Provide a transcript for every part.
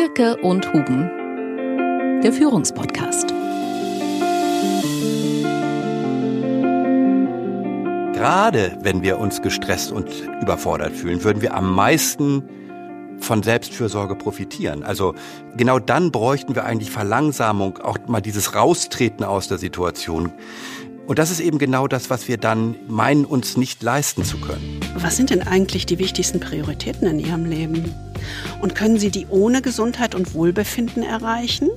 Dierke und Huben, der Führungspodcast. Gerade wenn wir uns gestresst und überfordert fühlen, würden wir am meisten von Selbstfürsorge profitieren. Also genau dann bräuchten wir eigentlich Verlangsamung, auch mal dieses Raustreten aus der Situation. Und das ist eben genau das, was wir dann meinen, uns nicht leisten zu können. Was sind denn eigentlich die wichtigsten Prioritäten in Ihrem Leben? Und können Sie die ohne Gesundheit und Wohlbefinden erreichen?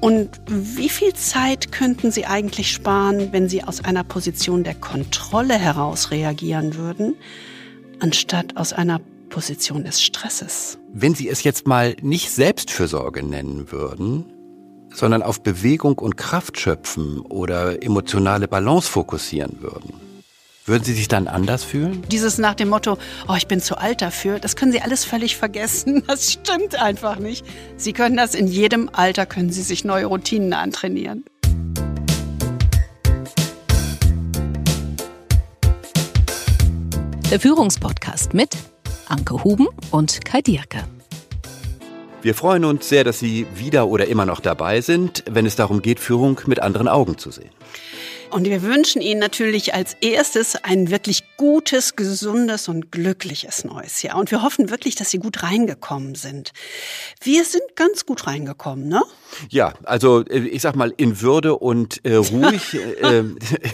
Und wie viel Zeit könnten Sie eigentlich sparen, wenn Sie aus einer Position der Kontrolle heraus reagieren würden, anstatt aus einer Position des Stresses? Wenn Sie es jetzt mal nicht Selbstfürsorge nennen würden, sondern auf Bewegung und Kraft schöpfen oder emotionale Balance fokussieren würden, würden Sie sich dann anders fühlen? Dieses nach dem Motto, oh, ich bin zu alt dafür, das können Sie alles völlig vergessen. Das stimmt einfach nicht. Sie können das in jedem Alter, können Sie sich neue Routinen antrainieren. Der Führungspodcast mit Anke Huben und Kai Dierke. Wir freuen uns sehr, dass Sie wieder oder immer noch dabei sind, wenn es darum geht, Führung mit anderen Augen zu sehen. Und wir wünschen Ihnen natürlich als erstes ein wirklich gutes, gesundes und glückliches neues Jahr. Und wir hoffen wirklich, dass Sie gut reingekommen sind. Wir sind ganz gut reingekommen, ne? Ja, also äh, ich sag mal in Würde und äh, ruhig. äh,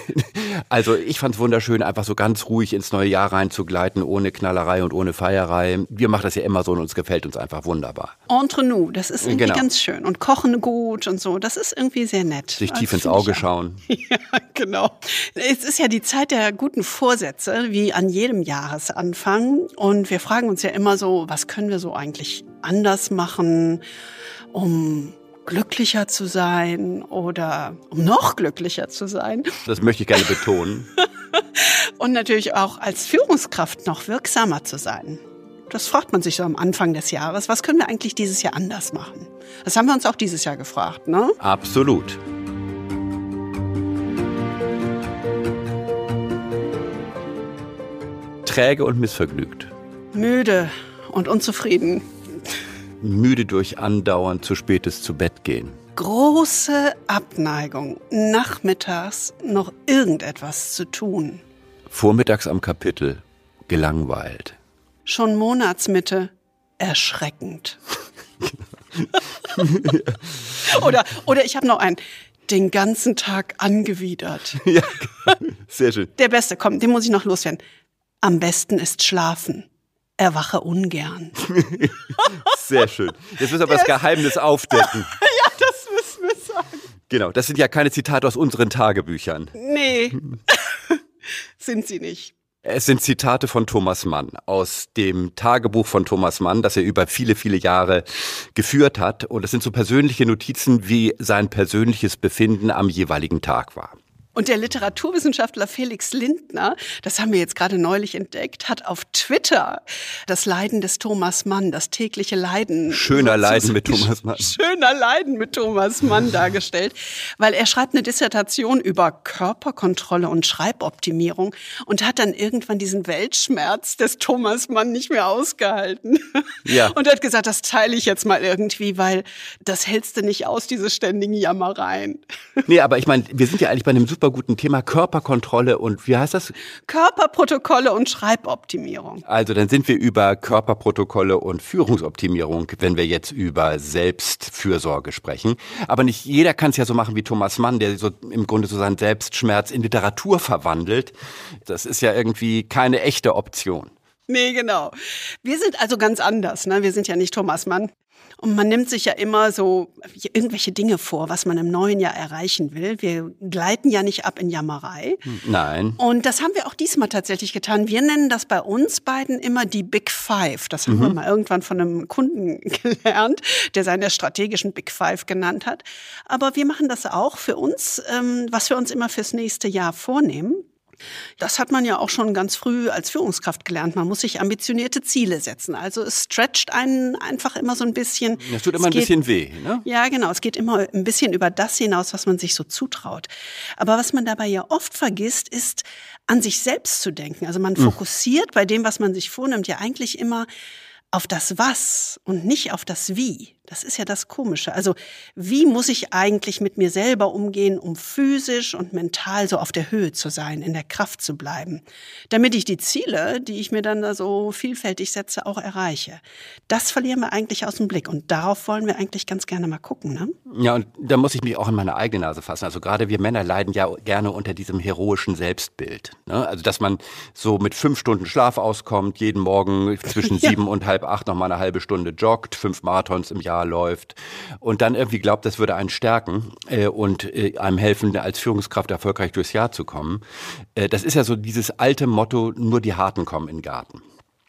also ich fand es wunderschön, einfach so ganz ruhig ins neue Jahr reinzugleiten, ohne Knallerei und ohne Feierei. Wir machen das ja immer so und uns gefällt uns einfach wunderbar. Entre nous, das ist irgendwie genau. ganz schön. Und kochen gut und so, das ist irgendwie sehr nett. Sich tief ins Auge schauen. Ja, genau. Es ist ja die Zeit der guten Vorsätze, wie an jedem Jahresanfang. Und wir fragen uns ja immer so, was können wir so eigentlich anders machen, um glücklicher zu sein oder um noch glücklicher zu sein. Das möchte ich gerne betonen. Und natürlich auch als Führungskraft noch wirksamer zu sein. Das fragt man sich so am Anfang des Jahres. Was können wir eigentlich dieses Jahr anders machen? Das haben wir uns auch dieses Jahr gefragt, ne? Absolut. Träge und missvergnügt. Müde und unzufrieden. Müde durch andauernd zu spätes zu Bett gehen. Große Abneigung, nachmittags noch irgendetwas zu tun. Vormittags am Kapitel, gelangweilt. Schon Monatsmitte, erschreckend. oder, oder ich habe noch einen, den ganzen Tag angewidert. Ja, sehr schön. Der beste, komm, den muss ich noch loswerden. Am besten ist schlafen. Erwache ungern. Sehr schön. Jetzt müssen wir aber das Geheimnis aufdecken. ja, das müssen wir sagen. Genau, das sind ja keine Zitate aus unseren Tagebüchern. Nee, sind sie nicht. Es sind Zitate von Thomas Mann aus dem Tagebuch von Thomas Mann, das er über viele, viele Jahre geführt hat. Und es sind so persönliche Notizen, wie sein persönliches Befinden am jeweiligen Tag war. Und der Literaturwissenschaftler Felix Lindner, das haben wir jetzt gerade neulich entdeckt, hat auf Twitter das Leiden des Thomas Mann, das tägliche Leiden. Schöner Leiden mit Thomas Mann. Schöner Leiden mit Thomas Mann dargestellt, weil er schreibt eine Dissertation über Körperkontrolle und Schreiboptimierung und hat dann irgendwann diesen Weltschmerz des Thomas Mann nicht mehr ausgehalten. Ja. Und hat gesagt, das teile ich jetzt mal irgendwie, weil das hältst du nicht aus, diese ständigen Jammereien. Nee, aber ich meine, wir sind ja eigentlich bei einem super super guten Thema Körperkontrolle und wie heißt das? Körperprotokolle und Schreiboptimierung. Also dann sind wir über Körperprotokolle und Führungsoptimierung, wenn wir jetzt über Selbstfürsorge sprechen. Aber nicht jeder kann es ja so machen wie Thomas Mann, der so im Grunde so seinen Selbstschmerz in Literatur verwandelt. Das ist ja irgendwie keine echte Option. Nee, genau. Wir sind also ganz anders. Ne? Wir sind ja nicht Thomas Mann. Und man nimmt sich ja immer so irgendwelche Dinge vor, was man im neuen Jahr erreichen will. Wir gleiten ja nicht ab in Jammerei. Nein. Und das haben wir auch diesmal tatsächlich getan. Wir nennen das bei uns beiden immer die Big Five. Das haben mhm. wir mal irgendwann von einem Kunden gelernt, der seine strategischen Big Five genannt hat. Aber wir machen das auch für uns, ähm, was wir uns immer fürs nächste Jahr vornehmen. Das hat man ja auch schon ganz früh als Führungskraft gelernt. Man muss sich ambitionierte Ziele setzen. Also es stretcht einen einfach immer so ein bisschen. Das tut immer es ein bisschen weh, ne? Ja, genau. Es geht immer ein bisschen über das hinaus, was man sich so zutraut. Aber was man dabei ja oft vergisst, ist, an sich selbst zu denken. Also man hm. fokussiert bei dem, was man sich vornimmt, ja eigentlich immer auf das Was und nicht auf das Wie. Das ist ja das Komische. Also wie muss ich eigentlich mit mir selber umgehen, um physisch und mental so auf der Höhe zu sein, in der Kraft zu bleiben, damit ich die Ziele, die ich mir dann da so vielfältig setze, auch erreiche. Das verlieren wir eigentlich aus dem Blick und darauf wollen wir eigentlich ganz gerne mal gucken. Ne? Ja, und da muss ich mich auch in meine eigene Nase fassen. Also gerade wir Männer leiden ja gerne unter diesem heroischen Selbstbild. Ne? Also dass man so mit fünf Stunden Schlaf auskommt, jeden Morgen zwischen ja. sieben und halb acht noch mal eine halbe Stunde joggt, fünf Marathons im Jahr läuft und dann irgendwie glaubt, das würde einen stärken äh, und äh, einem helfen, als Führungskraft erfolgreich durchs Jahr zu kommen. Äh, das ist ja so dieses alte Motto, nur die Harten kommen in den Garten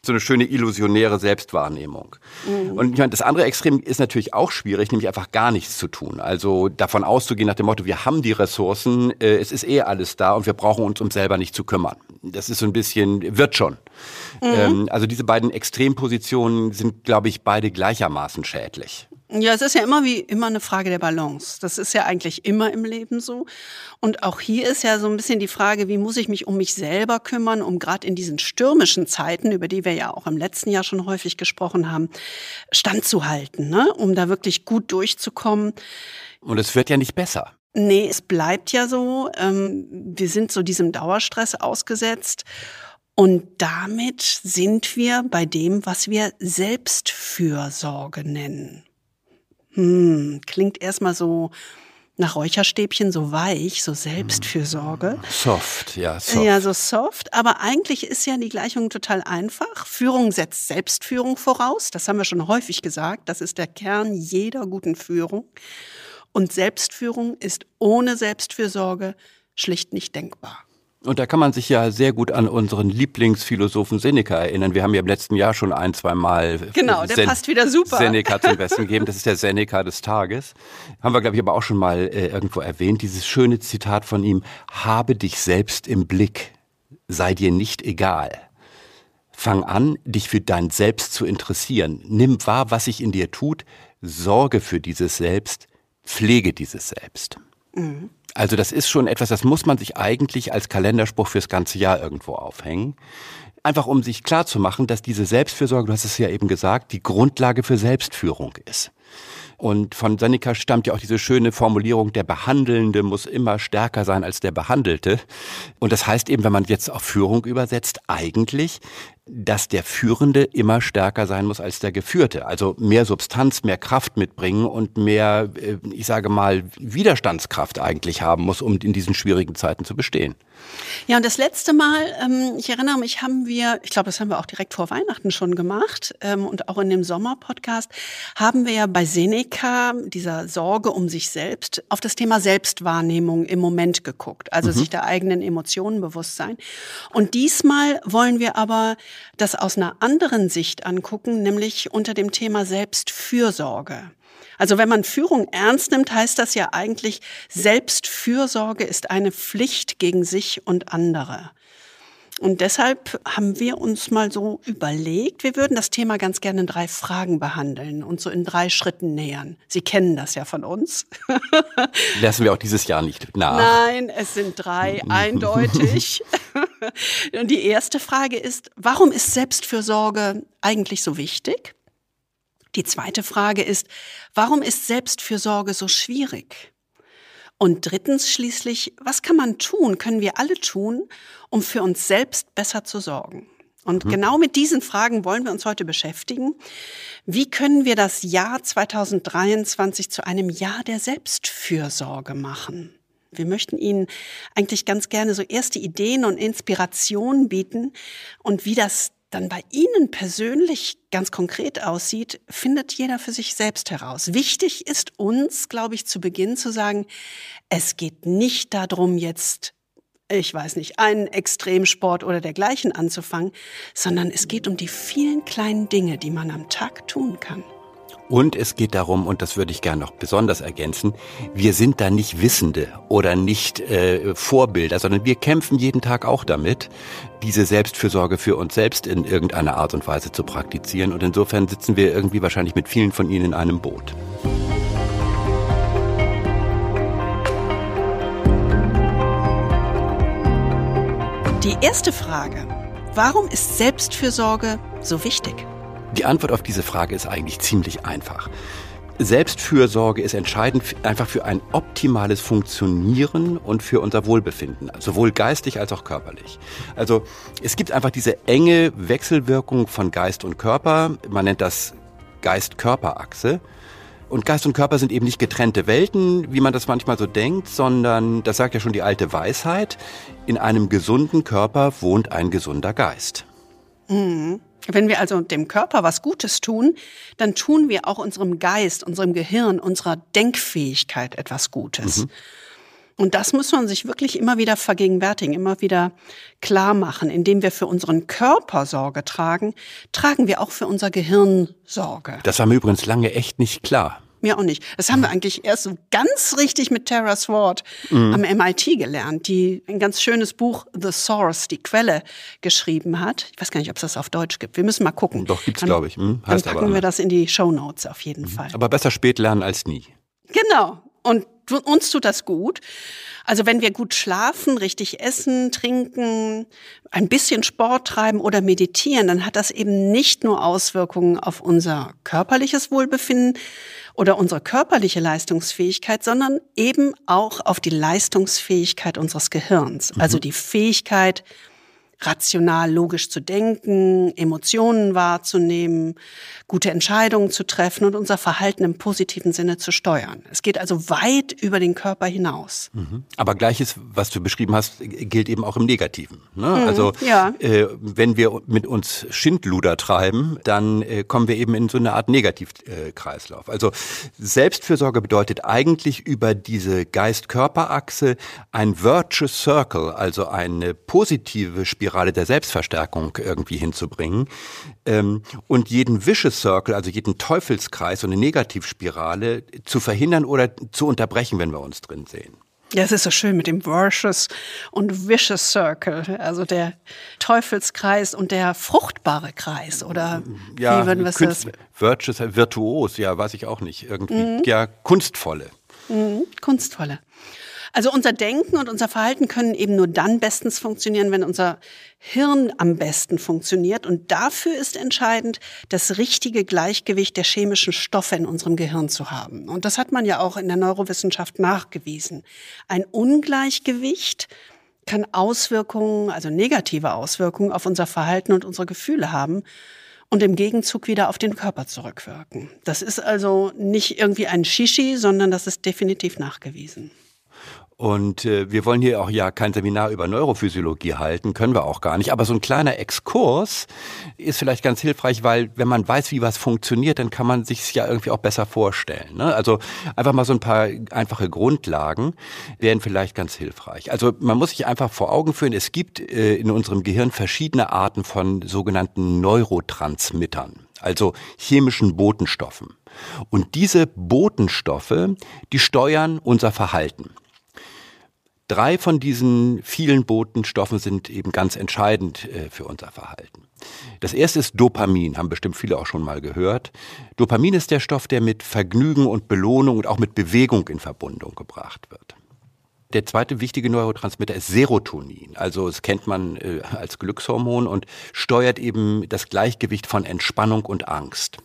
so eine schöne illusionäre Selbstwahrnehmung. Mhm. Und ich meine, das andere Extrem ist natürlich auch schwierig, nämlich einfach gar nichts zu tun. Also davon auszugehen nach dem Motto, wir haben die Ressourcen, äh, es ist eh alles da und wir brauchen uns um selber nicht zu kümmern. Das ist so ein bisschen, wird schon. Mhm. Ähm, also diese beiden Extrempositionen sind, glaube ich, beide gleichermaßen schädlich. Ja, es ist ja immer wie immer eine Frage der Balance. Das ist ja eigentlich immer im Leben so. Und auch hier ist ja so ein bisschen die Frage, wie muss ich mich um mich selber kümmern, um gerade in diesen stürmischen Zeiten, über die wir ja auch im letzten Jahr schon häufig gesprochen haben, standzuhalten, ne? um da wirklich gut durchzukommen. Und es wird ja nicht besser. Nee, es bleibt ja so. Ähm, wir sind so diesem Dauerstress ausgesetzt. Und damit sind wir bei dem, was wir Selbstfürsorge nennen. Hm, klingt erstmal so nach Räucherstäbchen, so weich, so Selbstfürsorge. Soft, ja, soft. Ja, so soft. Aber eigentlich ist ja die Gleichung total einfach. Führung setzt Selbstführung voraus. Das haben wir schon häufig gesagt. Das ist der Kern jeder guten Führung. Und Selbstführung ist ohne Selbstfürsorge schlicht nicht denkbar. Und da kann man sich ja sehr gut an unseren Lieblingsphilosophen Seneca erinnern. Wir haben ja im letzten Jahr schon ein, zwei Mal genau, der Sen passt wieder super. Seneca zum Besten gegeben. Das ist der Seneca des Tages. Haben wir, glaube ich, aber auch schon mal äh, irgendwo erwähnt. Dieses schöne Zitat von ihm, habe dich selbst im Blick, sei dir nicht egal. Fang an, dich für dein Selbst zu interessieren. Nimm wahr, was sich in dir tut. Sorge für dieses Selbst. Pflege dieses Selbst. Mhm. Also das ist schon etwas, das muss man sich eigentlich als Kalenderspruch fürs ganze Jahr irgendwo aufhängen. Einfach um sich klar zu machen, dass diese Selbstfürsorge, du hast es ja eben gesagt, die Grundlage für Selbstführung ist. Und von Seneca stammt ja auch diese schöne Formulierung, der Behandelnde muss immer stärker sein als der Behandelte. Und das heißt eben, wenn man jetzt auf Führung übersetzt, eigentlich, dass der Führende immer stärker sein muss als der Geführte. Also mehr Substanz, mehr Kraft mitbringen und mehr, äh, ich sage mal, Widerstandskraft eigentlich haben muss, um in diesen schwierigen Zeiten zu bestehen. Ja, und das letzte Mal, ähm, ich erinnere mich, haben wir, ich glaube, das haben wir auch direkt vor Weihnachten schon gemacht ähm, und auch in dem Sommerpodcast, haben wir ja bei Seneca, dieser Sorge um sich selbst, auf das Thema Selbstwahrnehmung im Moment geguckt, also mhm. sich der eigenen Emotionen bewusst sein. Und diesmal wollen wir aber das aus einer anderen Sicht angucken, nämlich unter dem Thema Selbstfürsorge. Also wenn man Führung ernst nimmt, heißt das ja eigentlich, Selbstfürsorge ist eine Pflicht gegen sich und andere. Und deshalb haben wir uns mal so überlegt, wir würden das Thema ganz gerne in drei Fragen behandeln und so in drei Schritten nähern. Sie kennen das ja von uns. Lassen wir auch dieses Jahr nicht nach. Nein, es sind drei, eindeutig. Und die erste Frage ist, warum ist Selbstfürsorge eigentlich so wichtig? Die zweite Frage ist, warum ist Selbstfürsorge so schwierig? Und drittens schließlich, was kann man tun, können wir alle tun, um für uns selbst besser zu sorgen? Und mhm. genau mit diesen Fragen wollen wir uns heute beschäftigen. Wie können wir das Jahr 2023 zu einem Jahr der Selbstfürsorge machen? Wir möchten Ihnen eigentlich ganz gerne so erste Ideen und Inspirationen bieten und wie das dann bei Ihnen persönlich ganz konkret aussieht, findet jeder für sich selbst heraus. Wichtig ist uns, glaube ich, zu Beginn zu sagen, es geht nicht darum, jetzt, ich weiß nicht, einen Extremsport oder dergleichen anzufangen, sondern es geht um die vielen kleinen Dinge, die man am Tag tun kann. Und es geht darum, und das würde ich gerne noch besonders ergänzen, wir sind da nicht Wissende oder nicht äh, Vorbilder, sondern wir kämpfen jeden Tag auch damit, diese Selbstfürsorge für uns selbst in irgendeiner Art und Weise zu praktizieren. Und insofern sitzen wir irgendwie wahrscheinlich mit vielen von Ihnen in einem Boot. Die erste Frage, warum ist Selbstfürsorge so wichtig? Die Antwort auf diese Frage ist eigentlich ziemlich einfach. Selbstfürsorge ist entscheidend einfach für ein optimales Funktionieren und für unser Wohlbefinden, sowohl geistig als auch körperlich. Also es gibt einfach diese enge Wechselwirkung von Geist und Körper. Man nennt das Geist-Körper-Achse. Und Geist und Körper sind eben nicht getrennte Welten, wie man das manchmal so denkt, sondern, das sagt ja schon die alte Weisheit, in einem gesunden Körper wohnt ein gesunder Geist. Mhm. Wenn wir also dem Körper was Gutes tun, dann tun wir auch unserem Geist, unserem Gehirn, unserer Denkfähigkeit etwas Gutes. Mhm. Und das muss man sich wirklich immer wieder vergegenwärtigen, immer wieder klar machen. Indem wir für unseren Körper Sorge tragen, tragen wir auch für unser Gehirn Sorge. Das war mir übrigens lange echt nicht klar. Mir auch nicht. Das haben wir eigentlich erst so ganz richtig mit Tara Sword mhm. am MIT gelernt, die ein ganz schönes Buch The Source, die Quelle, geschrieben hat. Ich weiß gar nicht, ob es das auf Deutsch gibt. Wir müssen mal gucken. Doch, gibt's, glaube ich. Hm, heißt dann packen aber, wir das in die Show Notes auf jeden mhm. Fall. Aber besser spät lernen als nie. Genau. Und uns tut das gut. Also wenn wir gut schlafen, richtig essen, trinken, ein bisschen Sport treiben oder meditieren, dann hat das eben nicht nur Auswirkungen auf unser körperliches Wohlbefinden oder unsere körperliche Leistungsfähigkeit, sondern eben auch auf die Leistungsfähigkeit unseres Gehirns. Also mhm. die Fähigkeit, rational, logisch zu denken, Emotionen wahrzunehmen, gute Entscheidungen zu treffen und unser Verhalten im positiven Sinne zu steuern. Es geht also weit über den Körper hinaus. Mhm. Aber gleiches, was du beschrieben hast, gilt eben auch im Negativen. Ne? Mhm, also ja. äh, wenn wir mit uns Schindluder treiben, dann äh, kommen wir eben in so eine Art Negativkreislauf. also Selbstfürsorge bedeutet eigentlich über diese Geist-Körper-Achse ein Virtuous Circle, also eine positive Spirale Spirale der Selbstverstärkung irgendwie hinzubringen. Ähm, und jeden Vicious Circle, also jeden Teufelskreis und eine Negativspirale zu verhindern oder zu unterbrechen, wenn wir uns drin sehen. Ja, es ist so schön mit dem Virtuous und Vicious Circle, also der Teufelskreis und der fruchtbare Kreis, oder ja, wie würden wir es Virtuous, virtuos, ja, weiß ich auch nicht, irgendwie, mhm. ja, kunstvolle. Mhm, kunstvolle. Also unser Denken und unser Verhalten können eben nur dann bestens funktionieren, wenn unser Hirn am besten funktioniert. Und dafür ist entscheidend, das richtige Gleichgewicht der chemischen Stoffe in unserem Gehirn zu haben. Und das hat man ja auch in der Neurowissenschaft nachgewiesen. Ein Ungleichgewicht kann Auswirkungen, also negative Auswirkungen auf unser Verhalten und unsere Gefühle haben und im Gegenzug wieder auf den Körper zurückwirken. Das ist also nicht irgendwie ein Shishi, sondern das ist definitiv nachgewiesen. Und äh, wir wollen hier auch ja kein Seminar über Neurophysiologie halten, können wir auch gar nicht. Aber so ein kleiner Exkurs ist vielleicht ganz hilfreich, weil wenn man weiß, wie was funktioniert, dann kann man sich ja irgendwie auch besser vorstellen. Ne? Also einfach mal so ein paar einfache Grundlagen wären vielleicht ganz hilfreich. Also man muss sich einfach vor Augen führen, es gibt äh, in unserem Gehirn verschiedene Arten von sogenannten Neurotransmittern, also chemischen Botenstoffen. Und diese Botenstoffe, die steuern unser Verhalten. Drei von diesen vielen Botenstoffen sind eben ganz entscheidend äh, für unser Verhalten. Das erste ist Dopamin, haben bestimmt viele auch schon mal gehört. Dopamin ist der Stoff, der mit Vergnügen und Belohnung und auch mit Bewegung in Verbindung gebracht wird. Der zweite wichtige Neurotransmitter ist Serotonin. Also es kennt man äh, als Glückshormon und steuert eben das Gleichgewicht von Entspannung und Angst.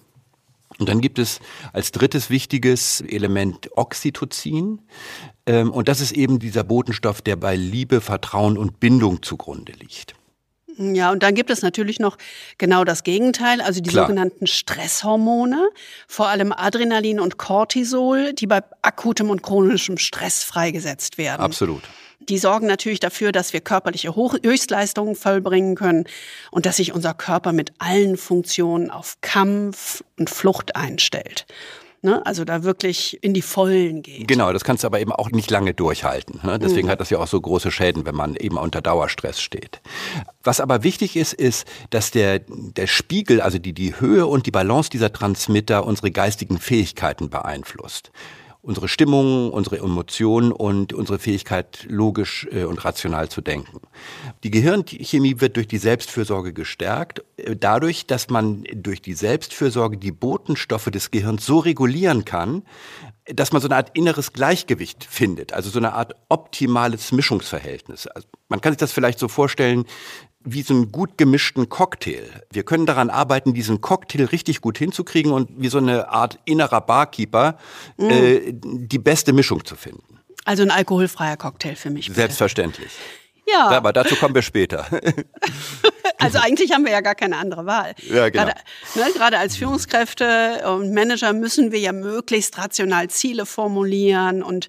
Und dann gibt es als drittes wichtiges Element Oxytocin. Ähm, und das ist eben dieser Botenstoff, der bei Liebe, Vertrauen und Bindung zugrunde liegt. Ja, und dann gibt es natürlich noch genau das Gegenteil, also die Klar. sogenannten Stresshormone, vor allem Adrenalin und Cortisol, die bei akutem und chronischem Stress freigesetzt werden. Absolut. Die sorgen natürlich dafür, dass wir körperliche Hoch Höchstleistungen vollbringen können und dass sich unser Körper mit allen Funktionen auf Kampf und Flucht einstellt. Ne? Also da wirklich in die Vollen geht. Genau, das kannst du aber eben auch nicht lange durchhalten. Ne? Deswegen mhm. hat das ja auch so große Schäden, wenn man eben unter Dauerstress steht. Was aber wichtig ist, ist, dass der, der Spiegel, also die, die Höhe und die Balance dieser Transmitter unsere geistigen Fähigkeiten beeinflusst unsere Stimmung, unsere Emotionen und unsere Fähigkeit, logisch äh, und rational zu denken. Die Gehirnchemie wird durch die Selbstfürsorge gestärkt, äh, dadurch, dass man durch die Selbstfürsorge die Botenstoffe des Gehirns so regulieren kann, dass man so eine Art inneres Gleichgewicht findet, also so eine Art optimales Mischungsverhältnis. Also man kann sich das vielleicht so vorstellen, wie so einen gut gemischten Cocktail. Wir können daran arbeiten, diesen Cocktail richtig gut hinzukriegen und wie so eine Art innerer Barkeeper mm. äh, die beste Mischung zu finden. Also ein alkoholfreier Cocktail für mich. Bitte. Selbstverständlich. Ja. Aber dazu kommen wir später. Also eigentlich haben wir ja gar keine andere Wahl. Ja, genau. Gerade, ne, gerade als Führungskräfte und Manager müssen wir ja möglichst rational Ziele formulieren und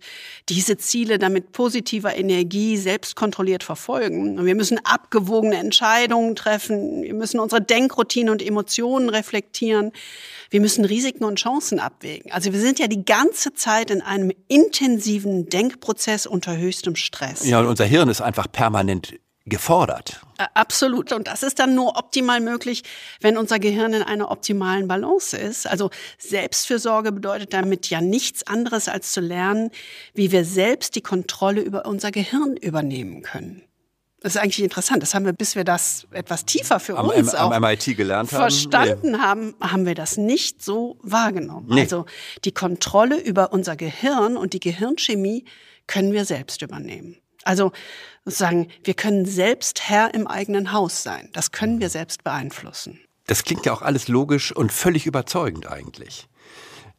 diese Ziele dann mit positiver Energie selbst kontrolliert verfolgen. Und wir müssen abgewogene Entscheidungen treffen. Wir müssen unsere Denkroutine und Emotionen reflektieren. Wir müssen Risiken und Chancen abwägen. Also wir sind ja die ganze Zeit in einem intensiven Denkprozess unter höchstem Stress. Ja, und unser Hirn ist einfach permanent gefordert. Absolut. Und das ist dann nur optimal möglich, wenn unser Gehirn in einer optimalen Balance ist. Also Selbstfürsorge bedeutet damit ja nichts anderes als zu lernen, wie wir selbst die Kontrolle über unser Gehirn übernehmen können. Das ist eigentlich interessant. Das haben wir, bis wir das etwas tiefer für am, uns am, auch MIT gelernt haben. verstanden nee. haben, haben wir das nicht so wahrgenommen. Nee. Also die Kontrolle über unser Gehirn und die Gehirnchemie können wir selbst übernehmen. Also sozusagen, wir können selbst Herr im eigenen Haus sein. Das können wir selbst beeinflussen. Das klingt ja auch alles logisch und völlig überzeugend eigentlich.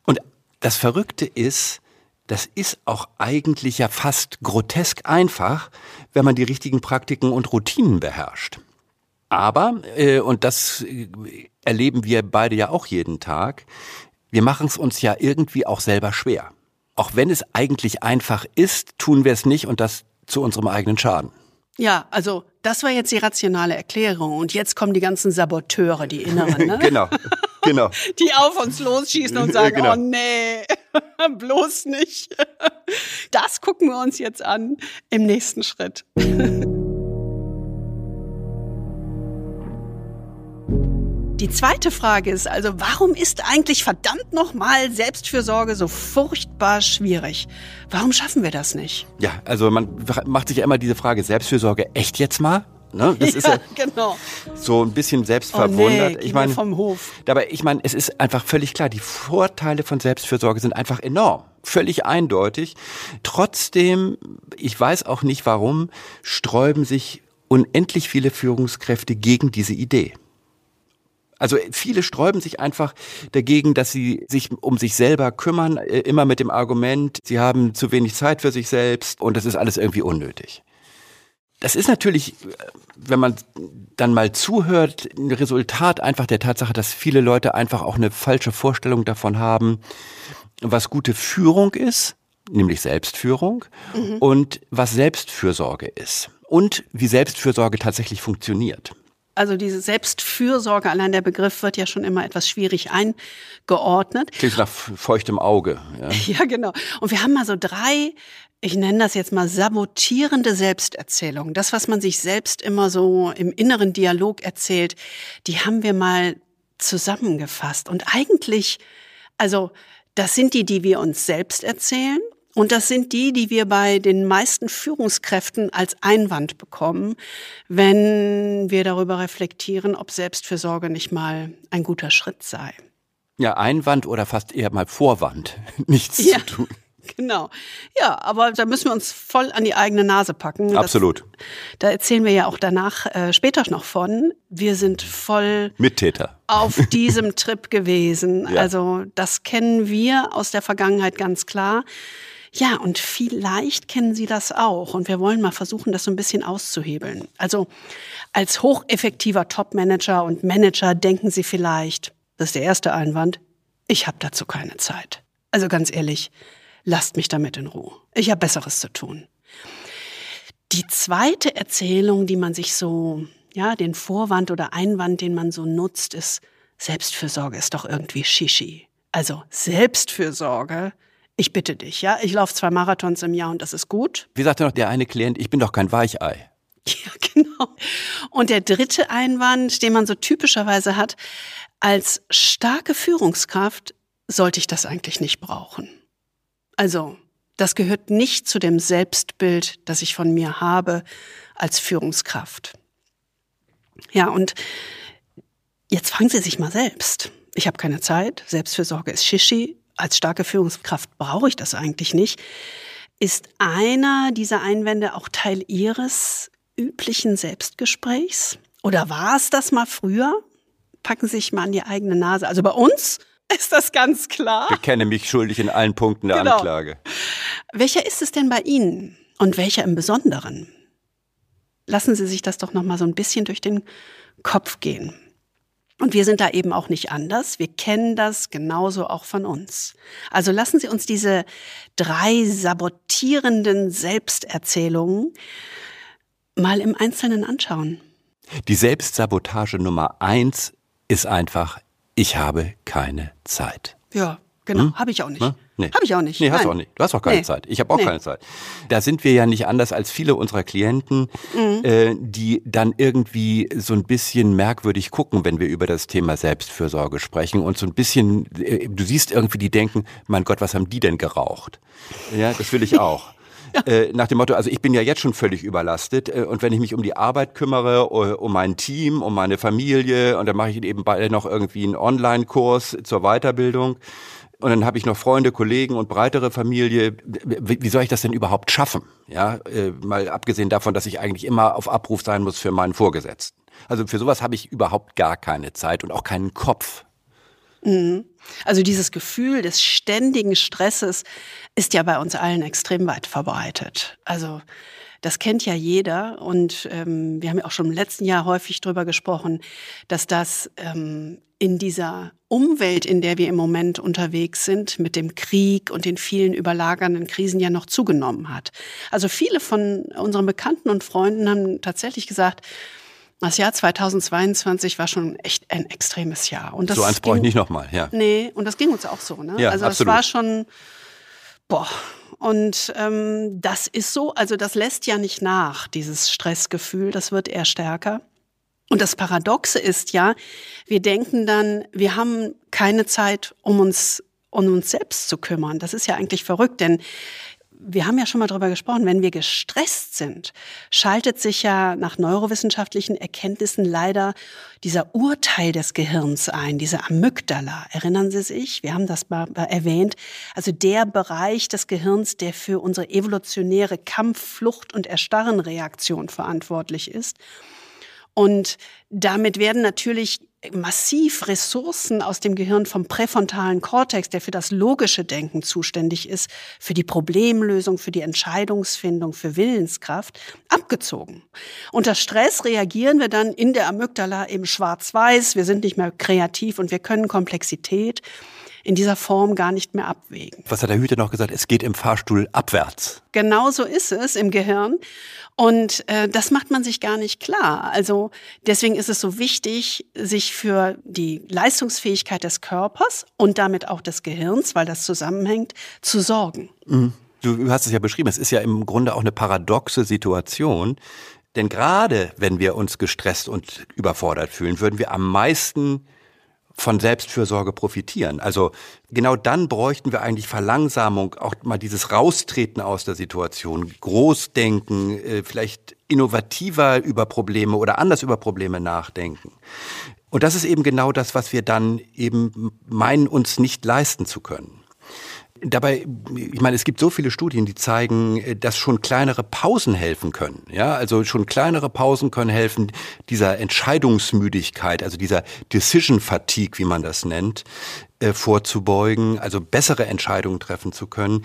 Und das Verrückte ist, das ist auch eigentlich ja fast grotesk einfach, wenn man die richtigen Praktiken und Routinen beherrscht. Aber, äh, und das äh, erleben wir beide ja auch jeden Tag, wir machen es uns ja irgendwie auch selber schwer. Auch wenn es eigentlich einfach ist, tun wir es nicht und das zu unserem eigenen Schaden. Ja, also das war jetzt die rationale Erklärung. Und jetzt kommen die ganzen Saboteure, die Inneren. Ne? genau, genau. Die auf uns losschießen und sagen, genau. oh nee, bloß nicht. Das gucken wir uns jetzt an im nächsten Schritt. Die zweite Frage ist also, warum ist eigentlich verdammt nochmal Selbstfürsorge so furchtbar schwierig? Warum schaffen wir das nicht? Ja, also man macht sich ja immer diese Frage, Selbstfürsorge echt jetzt mal? Ne? Das ja, ist ja genau. so ein bisschen selbstverwundert. Oh nee, ich meine, vom Hof. Dabei, ich meine, es ist einfach völlig klar, die Vorteile von Selbstfürsorge sind einfach enorm. Völlig eindeutig. Trotzdem, ich weiß auch nicht warum, sträuben sich unendlich viele Führungskräfte gegen diese Idee. Also viele sträuben sich einfach dagegen, dass sie sich um sich selber kümmern, äh, immer mit dem Argument, sie haben zu wenig Zeit für sich selbst und das ist alles irgendwie unnötig. Das ist natürlich, wenn man dann mal zuhört, ein Resultat einfach der Tatsache, dass viele Leute einfach auch eine falsche Vorstellung davon haben, was gute Führung ist, nämlich Selbstführung, mhm. und was Selbstfürsorge ist und wie Selbstfürsorge tatsächlich funktioniert. Also diese Selbstfürsorge, allein der Begriff wird ja schon immer etwas schwierig eingeordnet. Klingt nach feuchtem Auge. Ja. ja, genau. Und wir haben mal so drei, ich nenne das jetzt mal sabotierende Selbsterzählungen. Das, was man sich selbst immer so im inneren Dialog erzählt, die haben wir mal zusammengefasst. Und eigentlich, also das sind die, die wir uns selbst erzählen. Und das sind die, die wir bei den meisten Führungskräften als Einwand bekommen, wenn wir darüber reflektieren, ob Selbstfürsorge nicht mal ein guter Schritt sei. Ja, Einwand oder fast eher mal Vorwand, nichts ja. zu tun. Genau. Ja, aber da müssen wir uns voll an die eigene Nase packen. Absolut. Das, da erzählen wir ja auch danach äh, später noch von. Wir sind voll Mittäter auf diesem Trip gewesen. Ja. Also das kennen wir aus der Vergangenheit ganz klar. Ja, und vielleicht kennen Sie das auch. Und wir wollen mal versuchen, das so ein bisschen auszuhebeln. Also als hocheffektiver Topmanager und Manager denken Sie vielleicht, das ist der erste Einwand, ich habe dazu keine Zeit. Also ganz ehrlich, lasst mich damit in Ruhe. Ich habe Besseres zu tun. Die zweite Erzählung, die man sich so, ja, den Vorwand oder Einwand, den man so nutzt, ist, Selbstfürsorge ist doch irgendwie Shishi. Also Selbstfürsorge ich bitte dich, ja, ich laufe zwei Marathons im Jahr und das ist gut. Wie sagte noch der eine Klient, ich bin doch kein Weichei. Ja, genau. Und der dritte Einwand, den man so typischerweise hat, als starke Führungskraft sollte ich das eigentlich nicht brauchen. Also, das gehört nicht zu dem Selbstbild, das ich von mir habe als Führungskraft. Ja, und jetzt fragen Sie sich mal selbst. Ich habe keine Zeit, Selbstfürsorge ist Shishi, als starke Führungskraft brauche ich das eigentlich nicht. Ist einer dieser Einwände auch Teil Ihres üblichen Selbstgesprächs? Oder war es das mal früher? Packen Sie sich mal an die eigene Nase. Also bei uns ist das ganz klar. Ich kenne mich schuldig in allen Punkten der genau. Anklage. Welcher ist es denn bei Ihnen und welcher im Besonderen? Lassen Sie sich das doch noch mal so ein bisschen durch den Kopf gehen. Und wir sind da eben auch nicht anders. Wir kennen das genauso auch von uns. Also lassen Sie uns diese drei sabotierenden Selbsterzählungen mal im Einzelnen anschauen. Die Selbstsabotage Nummer eins ist einfach, ich habe keine Zeit. Ja, genau, hm? habe ich auch nicht. Ne? Nee. Habe ich auch nicht. Nee, hast du auch nicht. Du hast auch keine nee. Zeit. Ich habe auch nee. keine Zeit. Da sind wir ja nicht anders als viele unserer Klienten, mhm. äh, die dann irgendwie so ein bisschen merkwürdig gucken, wenn wir über das Thema Selbstfürsorge sprechen und so ein bisschen, äh, du siehst irgendwie, die denken, mein Gott, was haben die denn geraucht? Ja, das will ich auch. Ja. Äh, nach dem Motto, also ich bin ja jetzt schon völlig überlastet äh, und wenn ich mich um die Arbeit kümmere, uh, um mein Team, um meine Familie und dann mache ich eben beide noch irgendwie einen Online-Kurs zur Weiterbildung, und dann habe ich noch Freunde, Kollegen und breitere Familie. Wie, wie soll ich das denn überhaupt schaffen? Ja, äh, mal abgesehen davon, dass ich eigentlich immer auf Abruf sein muss für meinen Vorgesetzten. Also für sowas habe ich überhaupt gar keine Zeit und auch keinen Kopf. Mhm. Also dieses Gefühl des ständigen Stresses ist ja bei uns allen extrem weit verbreitet. Also das kennt ja jeder und ähm, wir haben ja auch schon im letzten Jahr häufig drüber gesprochen, dass das ähm, in dieser Umwelt, in der wir im Moment unterwegs sind, mit dem Krieg und den vielen überlagernden Krisen ja noch zugenommen hat. Also viele von unseren Bekannten und Freunden haben tatsächlich gesagt, das Jahr 2022 war schon echt ein extremes Jahr. Und das so eins brauche ich nicht nochmal, ja. Nee, und das ging uns auch so. Ne? Ja, also es war schon, boah. Und ähm, das ist so, also das lässt ja nicht nach, dieses Stressgefühl, das wird eher stärker. Und das Paradoxe ist ja, wir denken dann, wir haben keine Zeit, um uns um uns selbst zu kümmern. Das ist ja eigentlich verrückt, denn wir haben ja schon mal darüber gesprochen, wenn wir gestresst sind, schaltet sich ja nach neurowissenschaftlichen Erkenntnissen leider dieser Urteil des Gehirns ein, diese Amygdala. Erinnern Sie sich? Wir haben das mal erwähnt. Also der Bereich des Gehirns, der für unsere evolutionäre Kampf-, Flucht- und Erstarrenreaktion verantwortlich ist. Und damit werden natürlich massiv Ressourcen aus dem Gehirn vom präfrontalen Kortex, der für das logische Denken zuständig ist, für die Problemlösung, für die Entscheidungsfindung, für Willenskraft, abgezogen. Unter Stress reagieren wir dann in der Amygdala eben schwarz-weiß, wir sind nicht mehr kreativ und wir können Komplexität in dieser Form gar nicht mehr abwägen. Was hat der Hüter noch gesagt? Es geht im Fahrstuhl abwärts. Genau so ist es im Gehirn. Und äh, das macht man sich gar nicht klar. Also deswegen ist es so wichtig, sich für die Leistungsfähigkeit des Körpers und damit auch des Gehirns, weil das zusammenhängt, zu sorgen. Mhm. Du hast es ja beschrieben, es ist ja im Grunde auch eine paradoxe Situation. Denn gerade wenn wir uns gestresst und überfordert fühlen, würden wir am meisten von Selbstfürsorge profitieren. Also genau dann bräuchten wir eigentlich Verlangsamung, auch mal dieses Raustreten aus der Situation, Großdenken, äh, vielleicht innovativer über Probleme oder anders über Probleme nachdenken. Und das ist eben genau das, was wir dann eben meinen, uns nicht leisten zu können. Dabei, ich meine, es gibt so viele Studien, die zeigen, äh, dass schon kleinere Pausen helfen können. Ja, also schon kleinere Pausen können helfen, dieser Entscheidungsmüdigkeit, also dieser Decision Fatigue, wie man das nennt, äh, vorzubeugen, also bessere Entscheidungen treffen zu können.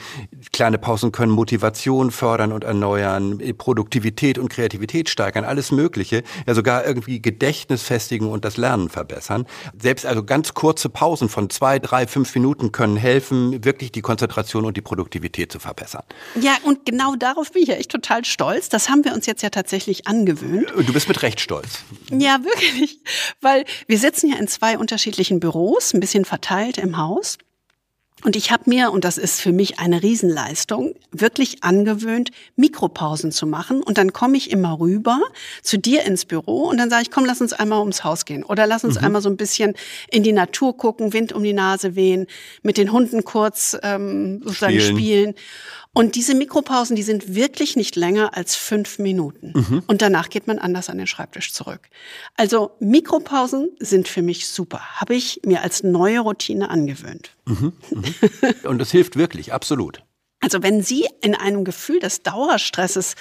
Kleine Pausen können Motivation fördern und erneuern, äh, Produktivität und Kreativität steigern, alles Mögliche. Ja, sogar irgendwie Gedächtnis festigen und das Lernen verbessern. Selbst also ganz kurze Pausen von zwei, drei, fünf Minuten können helfen, wirklich die Konzentration und die Produktivität zu verbessern. Ja, und genau darauf bin ich ja echt total stolz. Das haben wir uns jetzt ja tatsächlich angewöhnt. Du bist mit Recht stolz. Ja, wirklich. Weil wir sitzen ja in zwei unterschiedlichen Büros, ein bisschen verteilt verteilt im Haus. Und ich habe mir, und das ist für mich eine Riesenleistung, wirklich angewöhnt, Mikropausen zu machen. Und dann komme ich immer rüber zu dir ins Büro und dann sage ich, komm, lass uns einmal ums Haus gehen. Oder lass uns mhm. einmal so ein bisschen in die Natur gucken, Wind um die Nase wehen, mit den Hunden kurz ähm, sozusagen spielen. spielen. Und diese Mikropausen, die sind wirklich nicht länger als fünf Minuten. Mhm. Und danach geht man anders an den Schreibtisch zurück. Also Mikropausen sind für mich super. Habe ich mir als neue Routine angewöhnt. Mhm. Mhm. Und das hilft wirklich, absolut. Also wenn Sie in einem Gefühl des Dauerstresses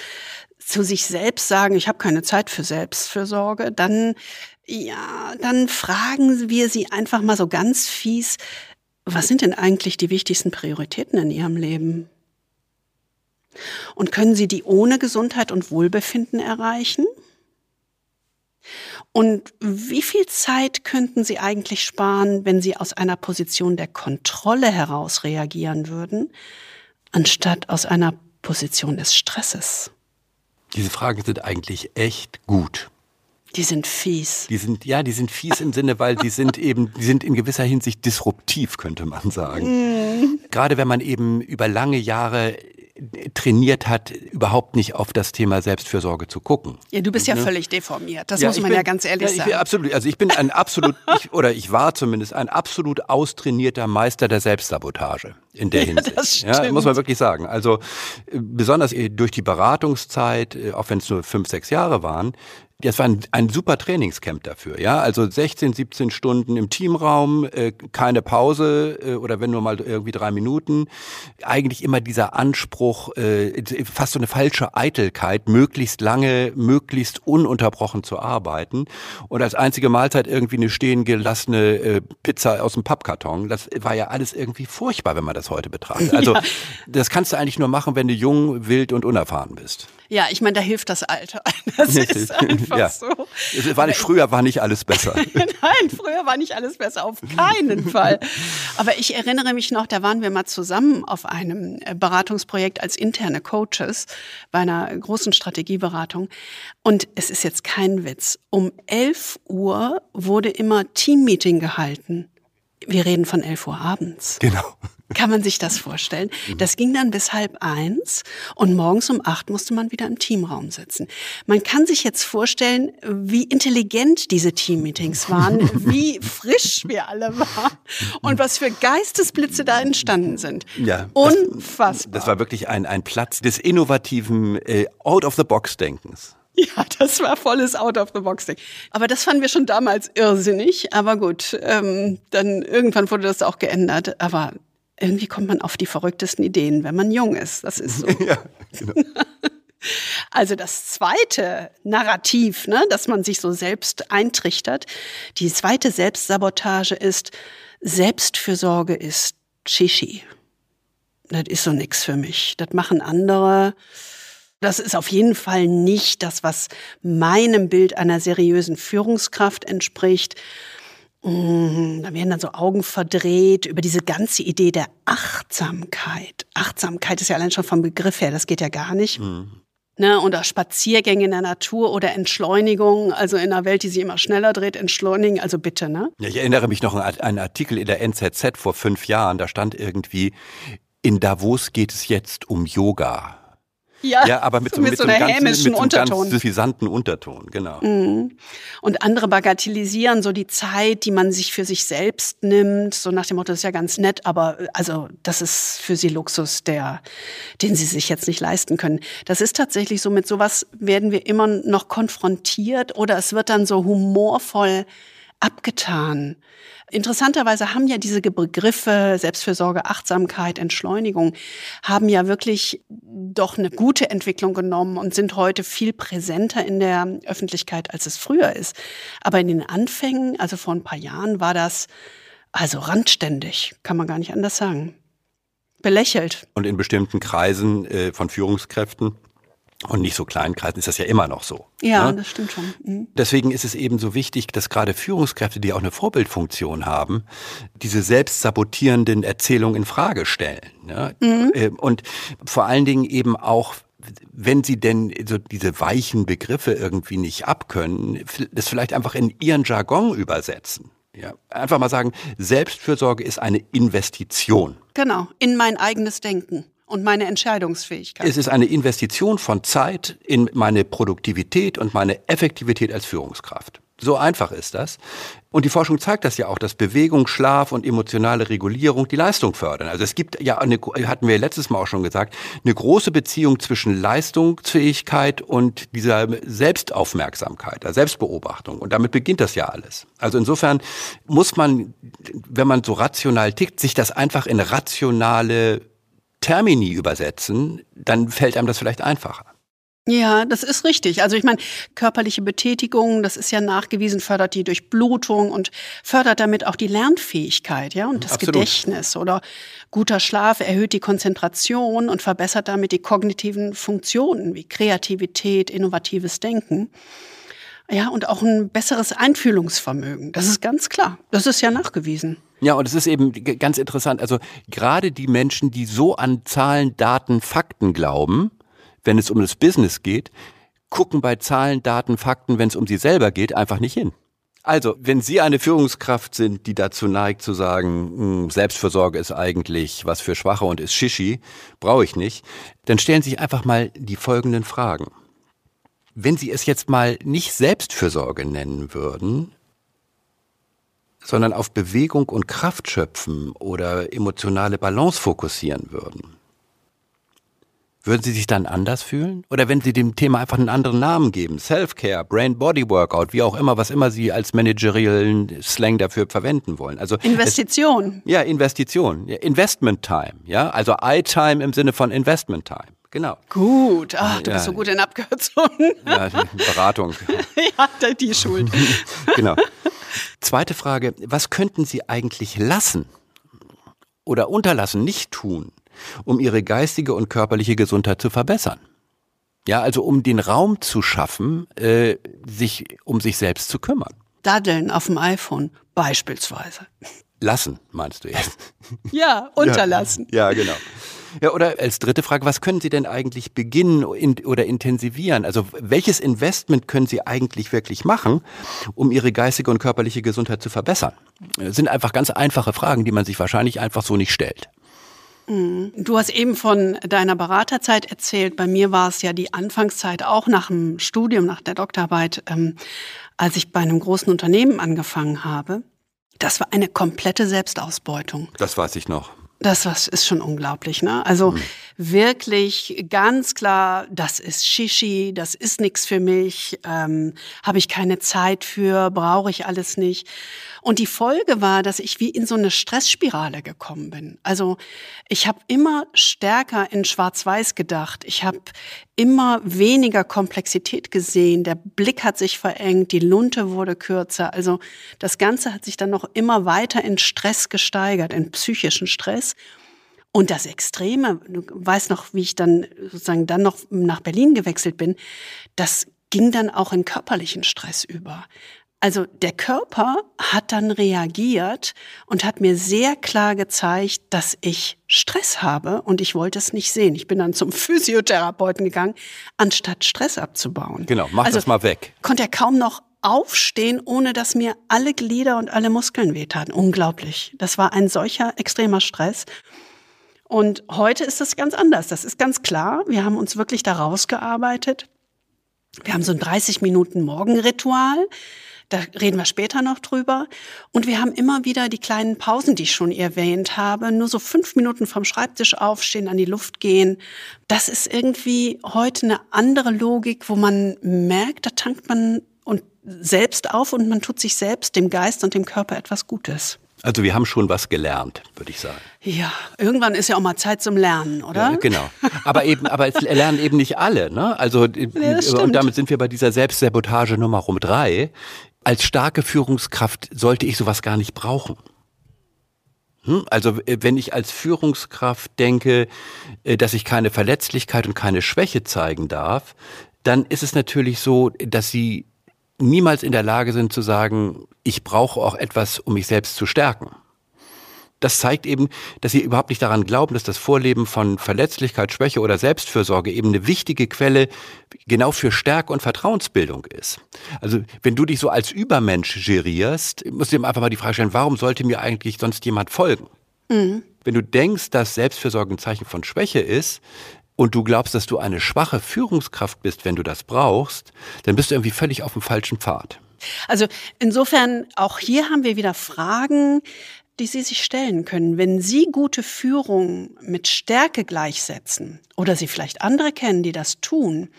zu sich selbst sagen, ich habe keine Zeit für Selbstfürsorge, dann ja, dann fragen wir sie einfach mal so ganz fies, was sind denn eigentlich die wichtigsten Prioritäten in ihrem Leben? Und können sie die ohne Gesundheit und Wohlbefinden erreichen? Und wie viel Zeit könnten Sie eigentlich sparen, wenn Sie aus einer Position der Kontrolle heraus reagieren würden, anstatt aus einer Position des Stresses? Diese Fragen sind eigentlich echt gut. Die sind fies. Die sind, ja, die sind fies im Sinne, weil die sind eben, die sind in gewisser Hinsicht disruptiv, könnte man sagen. Mm. Gerade wenn man eben über lange Jahre trainiert hat, überhaupt nicht auf das Thema Selbstfürsorge zu gucken. Ja, du bist ja ne? völlig deformiert. Das ja, muss man bin, ja ganz ehrlich ja, sagen. Absolut, also ich bin ein absolut, ich, oder ich war zumindest ein absolut austrainierter Meister der Selbstsabotage in der Hinsicht. Ja, das ja, muss man wirklich sagen. Also äh, besonders äh, durch die Beratungszeit, äh, auch wenn es nur fünf, sechs Jahre waren, das war ein, ein super Trainingscamp dafür, ja. Also 16, 17 Stunden im Teamraum, äh, keine Pause äh, oder wenn nur mal irgendwie drei Minuten. Eigentlich immer dieser Anspruch, äh, fast so eine falsche Eitelkeit, möglichst lange, möglichst ununterbrochen zu arbeiten. Und als einzige Mahlzeit irgendwie eine stehen gelassene äh, Pizza aus dem Pappkarton. Das war ja alles irgendwie furchtbar, wenn man das heute betrachtet. Also ja. das kannst du eigentlich nur machen, wenn du jung, wild und unerfahren bist. Ja, ich meine, da hilft das Alter. Das ist einfach ja. so. war nicht, früher war nicht alles besser. Nein, früher war nicht alles besser, auf keinen Fall. Aber ich erinnere mich noch, da waren wir mal zusammen auf einem äh, Beratungsprojekt als interne Coaches bei einer großen Strategieberatung. Und es ist jetzt kein Witz. Um 11 Uhr wurde immer Teammeeting gehalten. Wir reden von 11 Uhr abends. Genau. Kann man sich das vorstellen? Das ging dann bis halb eins und morgens um acht musste man wieder im Teamraum sitzen. Man kann sich jetzt vorstellen, wie intelligent diese Teammeetings waren, wie frisch wir alle waren und was für Geistesblitze da entstanden sind. Ja, Unfassbar. Das, das war wirklich ein, ein Platz des innovativen äh, Out-of-the-Box-Denkens. Ja, das war volles Out-of-the-Box-Ding. Aber das fanden wir schon damals irrsinnig. Aber gut, ähm, dann irgendwann wurde das auch geändert. Aber irgendwie kommt man auf die verrücktesten Ideen, wenn man jung ist. Das ist so. ja, genau. Also das zweite Narrativ, ne, dass man sich so selbst eintrichtert, die zweite Selbstsabotage ist, Selbstfürsorge ist Shishi. Das ist so nix für mich. Das machen andere. Das ist auf jeden Fall nicht das, was meinem Bild einer seriösen Führungskraft entspricht. Mhm, da werden dann so Augen verdreht über diese ganze Idee der Achtsamkeit. Achtsamkeit ist ja allein schon vom Begriff her, das geht ja gar nicht. Mhm. Ne, oder Spaziergänge in der Natur oder Entschleunigung, also in einer Welt, die sich immer schneller dreht, entschleunigen, also bitte, ne? Ja, ich erinnere mich noch an einen Artikel in der NZZ vor fünf Jahren, da stand irgendwie, in Davos geht es jetzt um Yoga. Ja, ja aber mit so, mit, mit so, einem, ganz, mit so einem ganz suffisanten Unterton, genau. Mhm. Und andere bagatellisieren so die Zeit, die man sich für sich selbst nimmt, so nach dem Motto, das ist ja ganz nett, aber also das ist für sie Luxus, der, den sie sich jetzt nicht leisten können. Das ist tatsächlich so, mit sowas werden wir immer noch konfrontiert oder es wird dann so humorvoll abgetan. Interessanterweise haben ja diese Begriffe Selbstfürsorge, Achtsamkeit, Entschleunigung, haben ja wirklich doch eine gute Entwicklung genommen und sind heute viel präsenter in der Öffentlichkeit, als es früher ist. Aber in den Anfängen, also vor ein paar Jahren, war das also randständig, kann man gar nicht anders sagen. Belächelt. Und in bestimmten Kreisen äh, von Führungskräften und nicht so kleinen Kreisen ist das ja immer noch so. Ja, ne? das stimmt schon. Mhm. Deswegen ist es eben so wichtig, dass gerade Führungskräfte, die auch eine Vorbildfunktion haben, diese selbstsabotierenden Erzählungen in Frage stellen. Ne? Mhm. Ähm, und vor allen Dingen eben auch wenn sie denn so diese weichen Begriffe irgendwie nicht abkönnen, das vielleicht einfach in ihren Jargon übersetzen. Ja, einfach mal sagen, Selbstfürsorge ist eine Investition. Genau, in mein eigenes Denken und meine Entscheidungsfähigkeit. Es ist eine Investition von Zeit in meine Produktivität und meine Effektivität als Führungskraft. So einfach ist das. Und die Forschung zeigt das ja auch, dass Bewegung, Schlaf und emotionale Regulierung die Leistung fördern. Also es gibt ja eine, hatten wir letztes Mal auch schon gesagt, eine große Beziehung zwischen Leistungsfähigkeit und dieser Selbstaufmerksamkeit, der Selbstbeobachtung. Und damit beginnt das ja alles. Also insofern muss man, wenn man so rational tickt, sich das einfach in rationale Termini übersetzen, dann fällt einem das vielleicht einfacher. Ja, das ist richtig. Also ich meine, körperliche Betätigung, das ist ja nachgewiesen, fördert die Durchblutung und fördert damit auch die Lernfähigkeit, ja, und das Absolut. Gedächtnis oder guter Schlaf erhöht die Konzentration und verbessert damit die kognitiven Funktionen wie Kreativität, innovatives Denken. Ja, und auch ein besseres Einfühlungsvermögen. Das ist ganz klar. Das ist ja nachgewiesen. Ja, und es ist eben ganz interessant. Also gerade die Menschen, die so an Zahlen, Daten, Fakten glauben, wenn es um das Business geht, gucken bei Zahlen, Daten, Fakten, wenn es um sie selber geht, einfach nicht hin. Also, wenn Sie eine Führungskraft sind, die dazu neigt zu sagen, hm, Selbstversorge ist eigentlich was für Schwache und ist Shishi, brauche ich nicht, dann stellen Sie sich einfach mal die folgenden Fragen. Wenn Sie es jetzt mal nicht Selbstfürsorge nennen würden, sondern auf Bewegung und Kraft schöpfen oder emotionale Balance fokussieren würden, würden Sie sich dann anders fühlen? Oder wenn Sie dem Thema einfach einen anderen Namen geben, Self-Care, Brain-Body-Workout, wie auch immer, was immer Sie als managerialen Slang dafür verwenden wollen. Also Investition. Es, ja, Investition. Investment Time. Ja, also I-Time im Sinne von Investment Time. Genau. Gut. Ach, du ja. bist so gut in Abkürzungen. Ja, Beratung. ja, die Schuld. genau. Zweite Frage. Was könnten Sie eigentlich lassen oder unterlassen, nicht tun, um ihre geistige und körperliche Gesundheit zu verbessern. Ja, also um den Raum zu schaffen, äh, sich um sich selbst zu kümmern. Daddeln auf dem iPhone beispielsweise. Lassen, meinst du jetzt? Ja, unterlassen. Ja, ja genau. Ja, oder als dritte Frage, was können Sie denn eigentlich beginnen in, oder intensivieren? Also welches Investment können Sie eigentlich wirklich machen, um Ihre geistige und körperliche Gesundheit zu verbessern? Das sind einfach ganz einfache Fragen, die man sich wahrscheinlich einfach so nicht stellt. Du hast eben von deiner Beraterzeit erzählt. Bei mir war es ja die Anfangszeit auch nach dem Studium, nach der Doktorarbeit, ähm, als ich bei einem großen Unternehmen angefangen habe. Das war eine komplette Selbstausbeutung. Das weiß ich noch. Das was ist schon unglaublich, ne? Also mhm. wirklich ganz klar, das ist Shishi, das ist nichts für mich, ähm, habe ich keine Zeit für, brauche ich alles nicht. Und die Folge war, dass ich wie in so eine Stressspirale gekommen bin. Also ich habe immer stärker in Schwarz-Weiß gedacht. Ich habe immer weniger Komplexität gesehen. Der Blick hat sich verengt, die Lunte wurde kürzer. Also das Ganze hat sich dann noch immer weiter in Stress gesteigert, in psychischen Stress. Und das Extreme, du weißt noch, wie ich dann sozusagen dann noch nach Berlin gewechselt bin, das ging dann auch in körperlichen Stress über. Also der Körper hat dann reagiert und hat mir sehr klar gezeigt, dass ich Stress habe und ich wollte es nicht sehen. Ich bin dann zum Physiotherapeuten gegangen, anstatt Stress abzubauen. Genau, mach also, das mal weg. Konnte er kaum noch aufstehen, ohne dass mir alle Glieder und alle Muskeln wehtaten. Unglaublich. Das war ein solcher extremer Stress. Und heute ist es ganz anders. Das ist ganz klar. Wir haben uns wirklich da rausgearbeitet. Wir haben so ein 30 Minuten Morgenritual. Da reden wir später noch drüber. Und wir haben immer wieder die kleinen Pausen, die ich schon erwähnt habe. Nur so fünf Minuten vom Schreibtisch aufstehen, an die Luft gehen. Das ist irgendwie heute eine andere Logik, wo man merkt, da tankt man und selbst auf und man tut sich selbst, dem Geist und dem Körper etwas Gutes. Also wir haben schon was gelernt, würde ich sagen. Ja, irgendwann ist ja auch mal Zeit zum Lernen, oder? Ja, genau. Aber eben, aber es lernen eben nicht alle, ne? Also ja, und damit sind wir bei dieser Selbstsabotage Nummer um drei als starke Führungskraft sollte ich sowas gar nicht brauchen. Hm? Also äh, wenn ich als Führungskraft denke, äh, dass ich keine Verletzlichkeit und keine Schwäche zeigen darf, dann ist es natürlich so, dass sie niemals in der Lage sind zu sagen, ich brauche auch etwas, um mich selbst zu stärken das zeigt eben, dass sie überhaupt nicht daran glauben, dass das Vorleben von Verletzlichkeit, Schwäche oder Selbstfürsorge eben eine wichtige Quelle genau für Stärke und Vertrauensbildung ist. Also wenn du dich so als Übermensch gerierst, musst du dir einfach mal die Frage stellen, warum sollte mir eigentlich sonst jemand folgen? Mhm. Wenn du denkst, dass Selbstfürsorge ein Zeichen von Schwäche ist, und du glaubst, dass du eine schwache Führungskraft bist, wenn du das brauchst, dann bist du irgendwie völlig auf dem falschen Pfad. Also insofern, auch hier haben wir wieder Fragen, die Sie sich stellen können. Wenn Sie gute Führung mit Stärke gleichsetzen oder Sie vielleicht andere kennen, die das tun,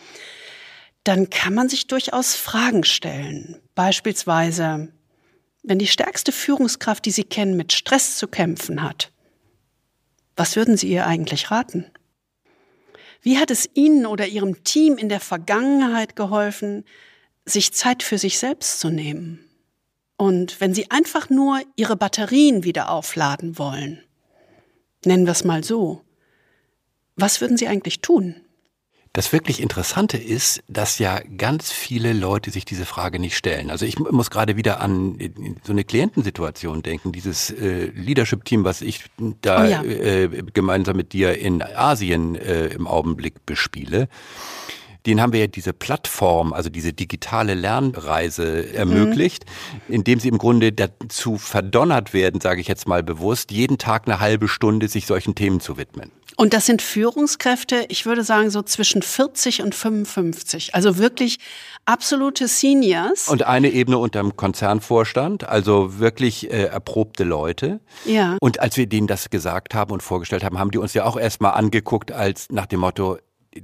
dann kann man sich durchaus Fragen stellen. Beispielsweise, wenn die stärkste Führungskraft, die Sie kennen, mit Stress zu kämpfen hat, was würden Sie ihr eigentlich raten? Wie hat es Ihnen oder Ihrem Team in der Vergangenheit geholfen, sich Zeit für sich selbst zu nehmen? Und wenn Sie einfach nur Ihre Batterien wieder aufladen wollen, nennen wir es mal so, was würden Sie eigentlich tun? Das wirklich Interessante ist, dass ja ganz viele Leute sich diese Frage nicht stellen. Also ich muss gerade wieder an so eine Klientensituation denken, dieses äh, Leadership-Team, was ich da oh ja. äh, gemeinsam mit dir in Asien äh, im Augenblick bespiele den haben wir ja diese Plattform, also diese digitale Lernreise ermöglicht, mhm. indem sie im Grunde dazu verdonnert werden, sage ich jetzt mal bewusst, jeden Tag eine halbe Stunde sich solchen Themen zu widmen. Und das sind Führungskräfte, ich würde sagen, so zwischen 40 und 55. Also wirklich absolute Seniors. Und eine Ebene unter dem Konzernvorstand, also wirklich äh, erprobte Leute. Ja. Und als wir denen das gesagt haben und vorgestellt haben, haben die uns ja auch erstmal angeguckt als nach dem Motto,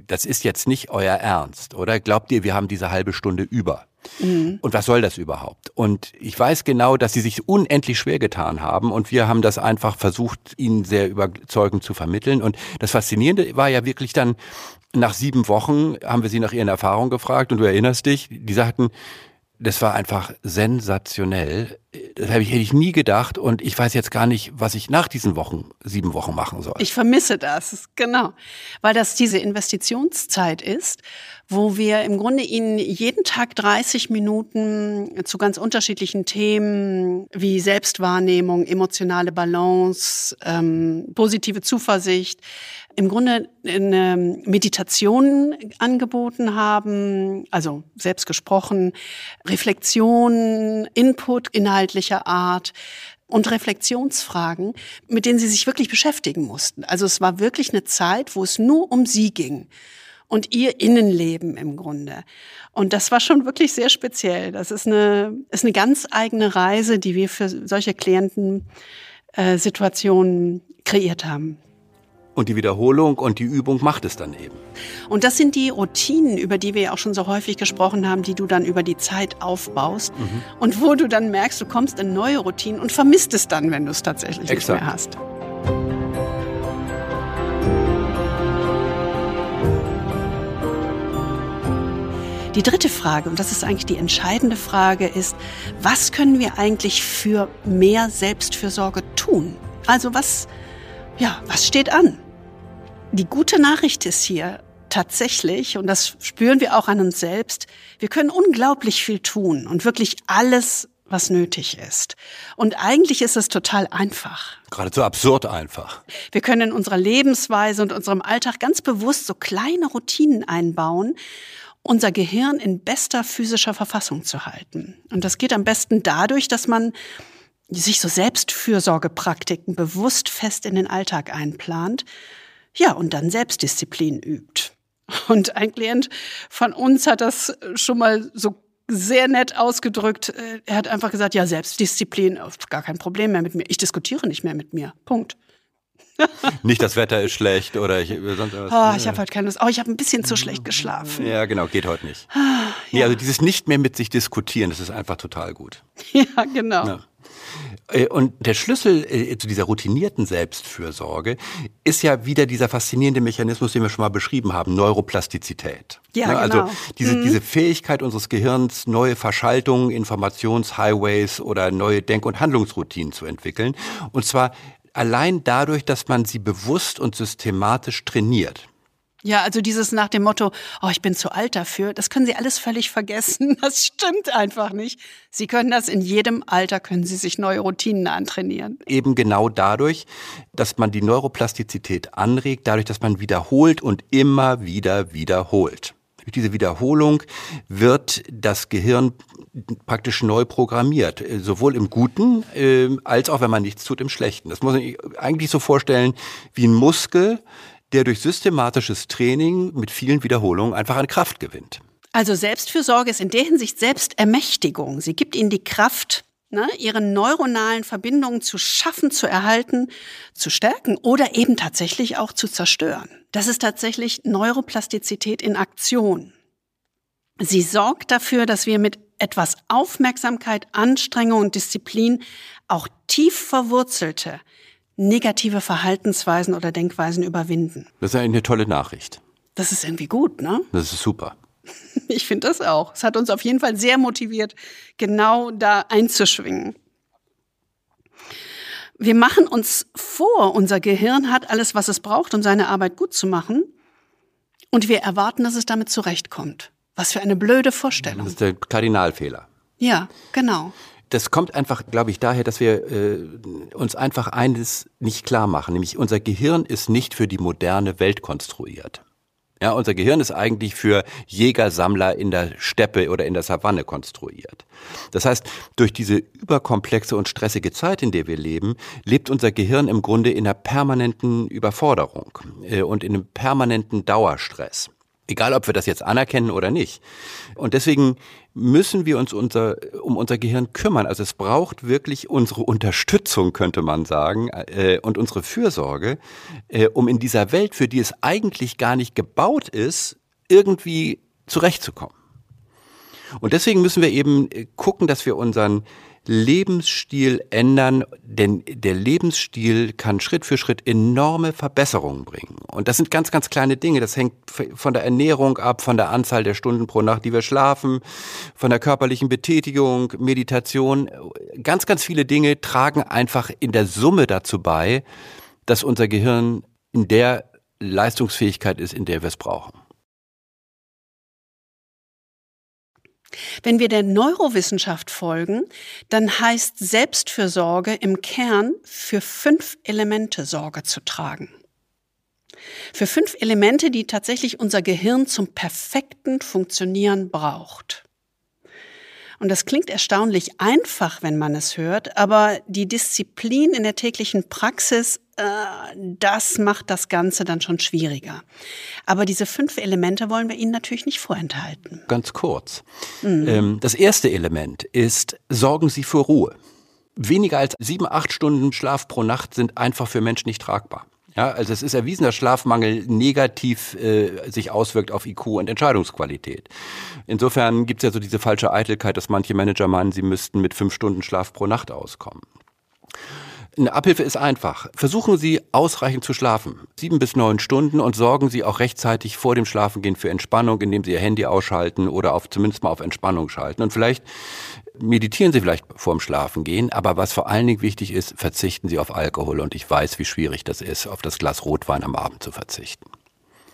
das ist jetzt nicht euer Ernst, oder? Glaubt ihr, wir haben diese halbe Stunde über? Mhm. Und was soll das überhaupt? Und ich weiß genau, dass sie sich unendlich schwer getan haben und wir haben das einfach versucht, ihnen sehr überzeugend zu vermitteln. Und das Faszinierende war ja wirklich dann, nach sieben Wochen haben wir sie nach ihren Erfahrungen gefragt und du erinnerst dich, die sagten, das war einfach sensationell. Das hätte ich nie gedacht und ich weiß jetzt gar nicht, was ich nach diesen Wochen, sieben Wochen machen soll. Ich vermisse das, genau. Weil das diese Investitionszeit ist, wo wir im Grunde Ihnen jeden Tag 30 Minuten zu ganz unterschiedlichen Themen wie Selbstwahrnehmung, emotionale Balance, ähm, positive Zuversicht, im Grunde eine Meditation angeboten haben, also selbst gesprochen, Reflexion, Input inhaltlicher Art und Reflexionsfragen, mit denen sie sich wirklich beschäftigen mussten. Also es war wirklich eine Zeit, wo es nur um sie ging und ihr Innenleben im Grunde. Und das war schon wirklich sehr speziell. Das ist eine, ist eine ganz eigene Reise, die wir für solche Klientensituationen äh, kreiert haben. Und die Wiederholung und die Übung macht es dann eben. Und das sind die Routinen, über die wir ja auch schon so häufig gesprochen haben, die du dann über die Zeit aufbaust mhm. und wo du dann merkst, du kommst in neue Routinen und vermisst es dann, wenn du es tatsächlich Exakt. nicht mehr hast. Die dritte Frage, und das ist eigentlich die entscheidende Frage, ist, was können wir eigentlich für mehr Selbstfürsorge tun? Also was, ja, was steht an? Die gute Nachricht ist hier tatsächlich, und das spüren wir auch an uns selbst, wir können unglaublich viel tun und wirklich alles, was nötig ist. Und eigentlich ist es total einfach. Geradezu absurd einfach. Wir können in unserer Lebensweise und unserem Alltag ganz bewusst so kleine Routinen einbauen, unser Gehirn in bester physischer Verfassung zu halten. Und das geht am besten dadurch, dass man sich so Selbstfürsorgepraktiken bewusst fest in den Alltag einplant ja, und dann Selbstdisziplin übt. Und ein Klient von uns hat das schon mal so sehr nett ausgedrückt. Er hat einfach gesagt, ja, Selbstdisziplin, gar kein Problem mehr mit mir. Ich diskutiere nicht mehr mit mir. Punkt. nicht das Wetter ist schlecht oder ich sonst was. Oh, ich habe heute keine Lust. Oh, ich habe ein bisschen zu schlecht geschlafen. Ja, genau, geht heute nicht. Ah, ja. Nee, also dieses nicht mehr mit sich diskutieren, das ist einfach total gut. Ja, genau. Ja. Äh, und der Schlüssel äh, zu dieser routinierten Selbstfürsorge ist ja wieder dieser faszinierende Mechanismus, den wir schon mal beschrieben haben, Neuroplastizität. Ja, ne, also genau. diese, mhm. diese Fähigkeit unseres Gehirns, neue Verschaltungen, Informationshighways oder neue Denk- und Handlungsroutinen zu entwickeln. Und zwar allein dadurch, dass man sie bewusst und systematisch trainiert. Ja, also dieses nach dem Motto, oh, ich bin zu alt dafür, das können Sie alles völlig vergessen. Das stimmt einfach nicht. Sie können das in jedem Alter, können Sie sich neue Routinen antrainieren. Eben genau dadurch, dass man die Neuroplastizität anregt, dadurch, dass man wiederholt und immer wieder wiederholt. Durch diese Wiederholung wird das Gehirn praktisch neu programmiert, sowohl im Guten äh, als auch, wenn man nichts tut, im Schlechten. Das muss man eigentlich so vorstellen wie ein Muskel, der durch systematisches Training mit vielen Wiederholungen einfach an Kraft gewinnt. Also Selbstfürsorge ist in der Hinsicht Selbstermächtigung. Sie gibt ihnen die Kraft, ne, ihre neuronalen Verbindungen zu schaffen, zu erhalten, zu stärken oder eben tatsächlich auch zu zerstören. Das ist tatsächlich Neuroplastizität in Aktion. Sie sorgt dafür, dass wir mit etwas Aufmerksamkeit, Anstrengung und Disziplin auch tief verwurzelte, negative Verhaltensweisen oder Denkweisen überwinden. Das ist eine tolle Nachricht. Das ist irgendwie gut, ne? Das ist super. Ich finde das auch. Es hat uns auf jeden Fall sehr motiviert, genau da einzuschwingen. Wir machen uns vor, unser Gehirn hat alles, was es braucht, um seine Arbeit gut zu machen. Und wir erwarten, dass es damit zurechtkommt. Was für eine blöde Vorstellung. Das ist der Kardinalfehler. Ja, genau. Das kommt einfach, glaube ich, daher, dass wir äh, uns einfach eines nicht klar machen, nämlich unser Gehirn ist nicht für die moderne Welt konstruiert. Ja, unser Gehirn ist eigentlich für Jäger, Sammler in der Steppe oder in der Savanne konstruiert. Das heißt, durch diese überkomplexe und stressige Zeit, in der wir leben, lebt unser Gehirn im Grunde in einer permanenten Überforderung äh, und in einem permanenten Dauerstress. Egal, ob wir das jetzt anerkennen oder nicht. Und deswegen müssen wir uns unser, um unser Gehirn kümmern. Also es braucht wirklich unsere Unterstützung, könnte man sagen, äh, und unsere Fürsorge, äh, um in dieser Welt, für die es eigentlich gar nicht gebaut ist, irgendwie zurechtzukommen. Und deswegen müssen wir eben äh, gucken, dass wir unseren Lebensstil ändern, denn der Lebensstil kann Schritt für Schritt enorme Verbesserungen bringen. Und das sind ganz, ganz kleine Dinge. Das hängt von der Ernährung ab, von der Anzahl der Stunden pro Nacht, die wir schlafen, von der körperlichen Betätigung, Meditation. Ganz, ganz viele Dinge tragen einfach in der Summe dazu bei, dass unser Gehirn in der Leistungsfähigkeit ist, in der wir es brauchen. Wenn wir der Neurowissenschaft folgen, dann heißt Selbstfürsorge im Kern für fünf Elemente Sorge zu tragen. Für fünf Elemente, die tatsächlich unser Gehirn zum perfekten Funktionieren braucht. Und das klingt erstaunlich einfach, wenn man es hört, aber die Disziplin in der täglichen Praxis, das macht das Ganze dann schon schwieriger. Aber diese fünf Elemente wollen wir Ihnen natürlich nicht vorenthalten. Ganz kurz. Mhm. das erste Element ist, sorgen Sie für Ruhe. Weniger als sieben, acht Stunden Schlaf pro Nacht sind einfach für Menschen nicht tragbar. Ja, also es ist erwiesen, dass Schlafmangel negativ äh, sich auswirkt auf IQ und Entscheidungsqualität. Insofern gibt es ja so diese falsche Eitelkeit, dass manche Manager meinen, sie müssten mit fünf Stunden Schlaf pro Nacht auskommen. Eine Abhilfe ist einfach. Versuchen Sie ausreichend zu schlafen. Sieben bis neun Stunden und sorgen Sie auch rechtzeitig vor dem Schlafengehen für Entspannung, indem Sie Ihr Handy ausschalten oder auf, zumindest mal auf Entspannung schalten. Und vielleicht meditieren Sie vielleicht vorm Schlafengehen, aber was vor allen Dingen wichtig ist, verzichten Sie auf Alkohol. Und ich weiß, wie schwierig das ist, auf das Glas Rotwein am Abend zu verzichten.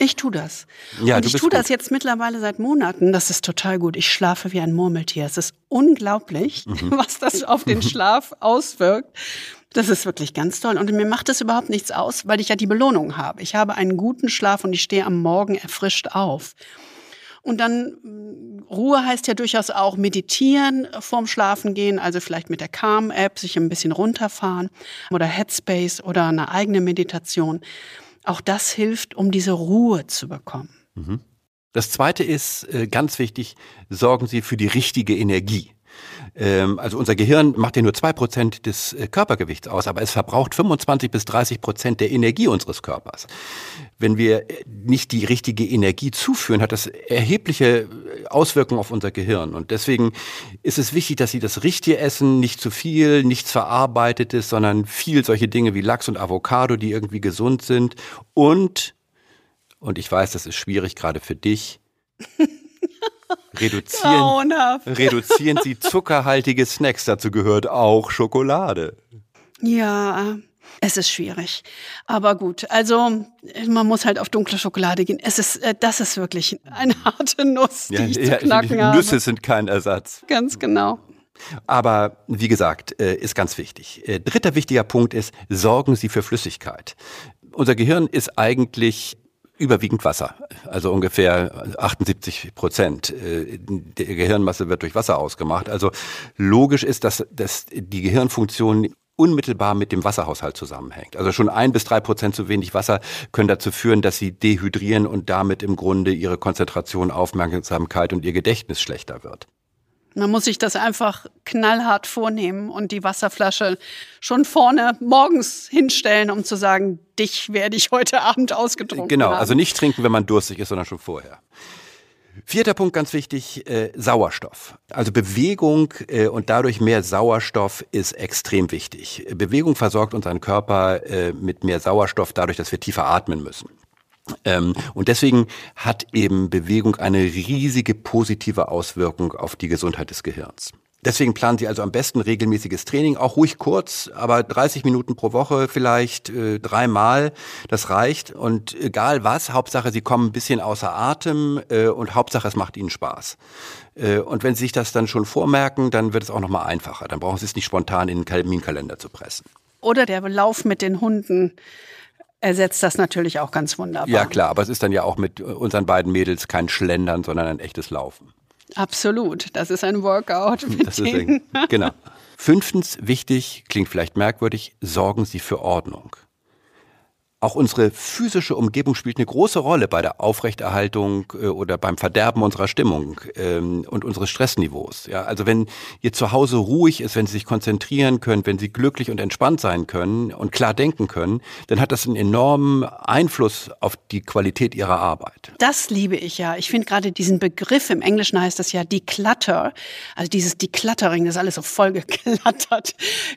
Ich tue das. Ja, und ich tue das jetzt mittlerweile seit Monaten. Das ist total gut. Ich schlafe wie ein Murmeltier. Es ist unglaublich, mhm. was das auf den Schlaf auswirkt. Das ist wirklich ganz toll. Und mir macht es überhaupt nichts aus, weil ich ja die Belohnung habe. Ich habe einen guten Schlaf und ich stehe am Morgen erfrischt auf. Und dann mm, Ruhe heißt ja durchaus auch meditieren vorm Schlafen gehen, also vielleicht mit der Calm-App sich ein bisschen runterfahren oder Headspace oder eine eigene Meditation. Auch das hilft, um diese Ruhe zu bekommen. Mhm. Das zweite ist äh, ganz wichtig, sorgen Sie für die richtige Energie. Ähm, also unser Gehirn macht ja nur zwei Prozent des äh, Körpergewichts aus, aber es verbraucht 25 bis 30 Prozent der Energie unseres Körpers. Wenn wir äh, nicht die richtige Energie zuführen, hat das erhebliche äh, Auswirkungen auf unser Gehirn. Und deswegen ist es wichtig, dass Sie das Richtige essen, nicht zu viel, nichts Verarbeitetes, sondern viel solche Dinge wie Lachs und Avocado, die irgendwie gesund sind. Und, und ich weiß, das ist schwierig gerade für dich, Reduzieren, reduzieren Sie zuckerhaltige Snacks. Dazu gehört auch Schokolade. Ja, es ist schwierig. Aber gut, also man muss halt auf dunkle Schokolade gehen. Es ist, äh, das ist wirklich eine harte Nuss, die ja, ich ja, zu knacken Nüsse habe. Nüsse sind kein Ersatz. Ganz genau. Aber wie gesagt, äh, ist ganz wichtig. Äh, dritter wichtiger Punkt ist, sorgen Sie für Flüssigkeit. Unser Gehirn ist eigentlich überwiegend Wasser, also ungefähr 78 Prozent äh, der Gehirnmasse wird durch Wasser ausgemacht. Also logisch ist, dass, dass die Gehirnfunktion unmittelbar mit dem Wasserhaushalt zusammenhängt. Also schon ein bis drei Prozent zu wenig Wasser können dazu führen, dass sie dehydrieren und damit im Grunde ihre Konzentration, Aufmerksamkeit und ihr Gedächtnis schlechter wird. Man muss sich das einfach knallhart vornehmen und die Wasserflasche schon vorne morgens hinstellen, um zu sagen, dich werde ich heute Abend ausgetrunken. Genau, haben. also nicht trinken, wenn man durstig ist, sondern schon vorher. Vierter Punkt, ganz wichtig, äh, Sauerstoff. Also Bewegung äh, und dadurch mehr Sauerstoff ist extrem wichtig. Bewegung versorgt unseren Körper äh, mit mehr Sauerstoff dadurch, dass wir tiefer atmen müssen. Ähm, und deswegen hat eben Bewegung eine riesige positive Auswirkung auf die Gesundheit des Gehirns. Deswegen planen Sie also am besten regelmäßiges Training, auch ruhig kurz, aber 30 Minuten pro Woche vielleicht äh, dreimal, das reicht. Und egal was, Hauptsache Sie kommen ein bisschen außer Atem äh, und Hauptsache es macht Ihnen Spaß. Äh, und wenn Sie sich das dann schon vormerken, dann wird es auch nochmal einfacher. Dann brauchen Sie es nicht spontan in den Terminkalender zu pressen. Oder der Lauf mit den Hunden ersetzt das natürlich auch ganz wunderbar. Ja klar, aber es ist dann ja auch mit unseren beiden Mädels kein Schlendern, sondern ein echtes Laufen. Absolut, das ist ein Workout. Das. Ein, genau. Fünftens, wichtig, klingt vielleicht merkwürdig, sorgen Sie für Ordnung. Auch unsere physische Umgebung spielt eine große Rolle bei der Aufrechterhaltung äh, oder beim Verderben unserer Stimmung ähm, und unseres Stressniveaus. Ja, also wenn ihr zu Hause ruhig ist, wenn Sie sich konzentrieren können, wenn Sie glücklich und entspannt sein können und klar denken können, dann hat das einen enormen Einfluss auf die Qualität Ihrer Arbeit. Das liebe ich ja. Ich finde gerade diesen Begriff, im Englischen heißt das ja Declutter, also dieses Decluttering, das ist alles so vollgeklattert.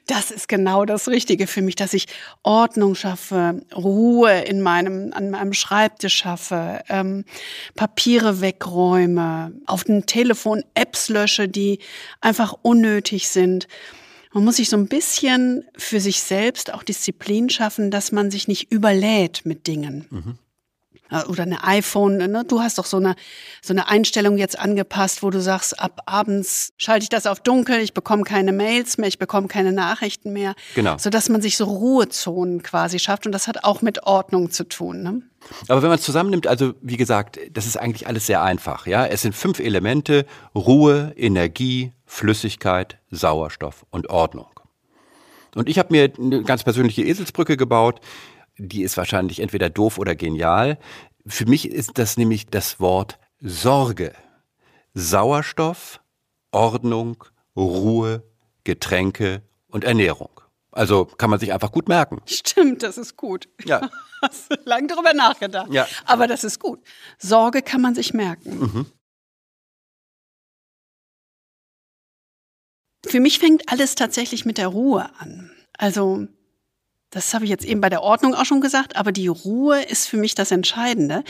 Das ist genau das Richtige für mich, dass ich Ordnung schaffe, Ruhe Ruhe in meinem, an meinem Schreibtisch schaffe, ähm, Papiere wegräume, auf dem Telefon Apps lösche, die einfach unnötig sind. Man muss sich so ein bisschen für sich selbst auch Disziplin schaffen, dass man sich nicht überlädt mit Dingen. Mhm. Äh, oder eine iPhone. Ne? Du hast doch so eine, so eine Einstellung jetzt angepasst, wo du sagst, ab abends schalte ich das auf dunkel, ich bekomme keine Mails mehr, ich bekomme keine Nachrichten mehr. Genau. Sodass man sich so Ruhezonen quasi schafft. Und das hat auch mit Ordnung zu tun. Ne? Aber wenn man es zusammennimmt, also wie gesagt, das ist eigentlich alles sehr einfach. Ja, es sind fünf Elemente: Ruhe, Energie, Flüssigkeit, Sauerstoff und Ordnung. Und ich habe mir eine ganz persönliche Eselsbrücke gebaut die ist wahrscheinlich entweder doof oder genial. Für mich ist das nämlich das Wort Sorge. Sauerstoff, Ordnung, Ruhe, Getränke und Ernährung. Also kann man sich einfach gut merken. Stimmt, das ist gut. Ja. Hast lange darüber nachgedacht. Ja. Aber das ist gut. Sorge kann man sich merken. Mhm. Für mich fängt alles tatsächlich mit der Ruhe an. Also das habe ich jetzt eben bei der Ordnung auch schon gesagt, aber die Ruhe ist für mich das Entscheidende.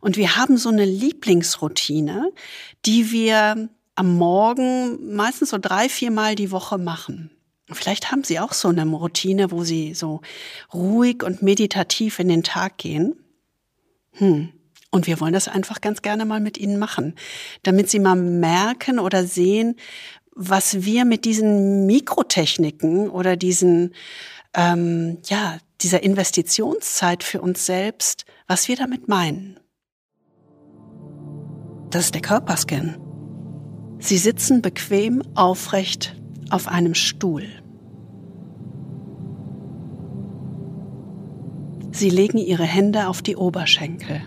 Und wir haben so eine Lieblingsroutine, die wir am Morgen meistens so drei, vier Mal die Woche machen. Vielleicht haben Sie auch so eine Routine, wo Sie so ruhig und meditativ in den Tag gehen. Hm. Und wir wollen das einfach ganz gerne mal mit Ihnen machen, damit Sie mal merken oder sehen, was wir mit diesen Mikrotechniken oder diesen ähm, ja, dieser Investitionszeit für uns selbst, was wir damit meinen. Das ist der Körperscan. Sie sitzen bequem aufrecht auf einem Stuhl. Sie legen ihre Hände auf die Oberschenkel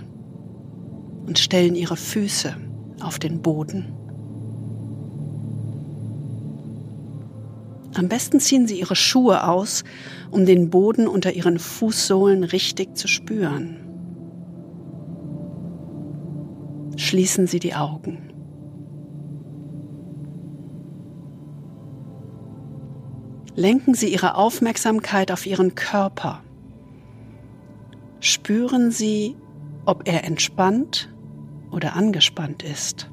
und stellen ihre Füße auf den Boden. Am besten ziehen Sie Ihre Schuhe aus, um den Boden unter Ihren Fußsohlen richtig zu spüren. Schließen Sie die Augen. Lenken Sie Ihre Aufmerksamkeit auf Ihren Körper. Spüren Sie, ob er entspannt oder angespannt ist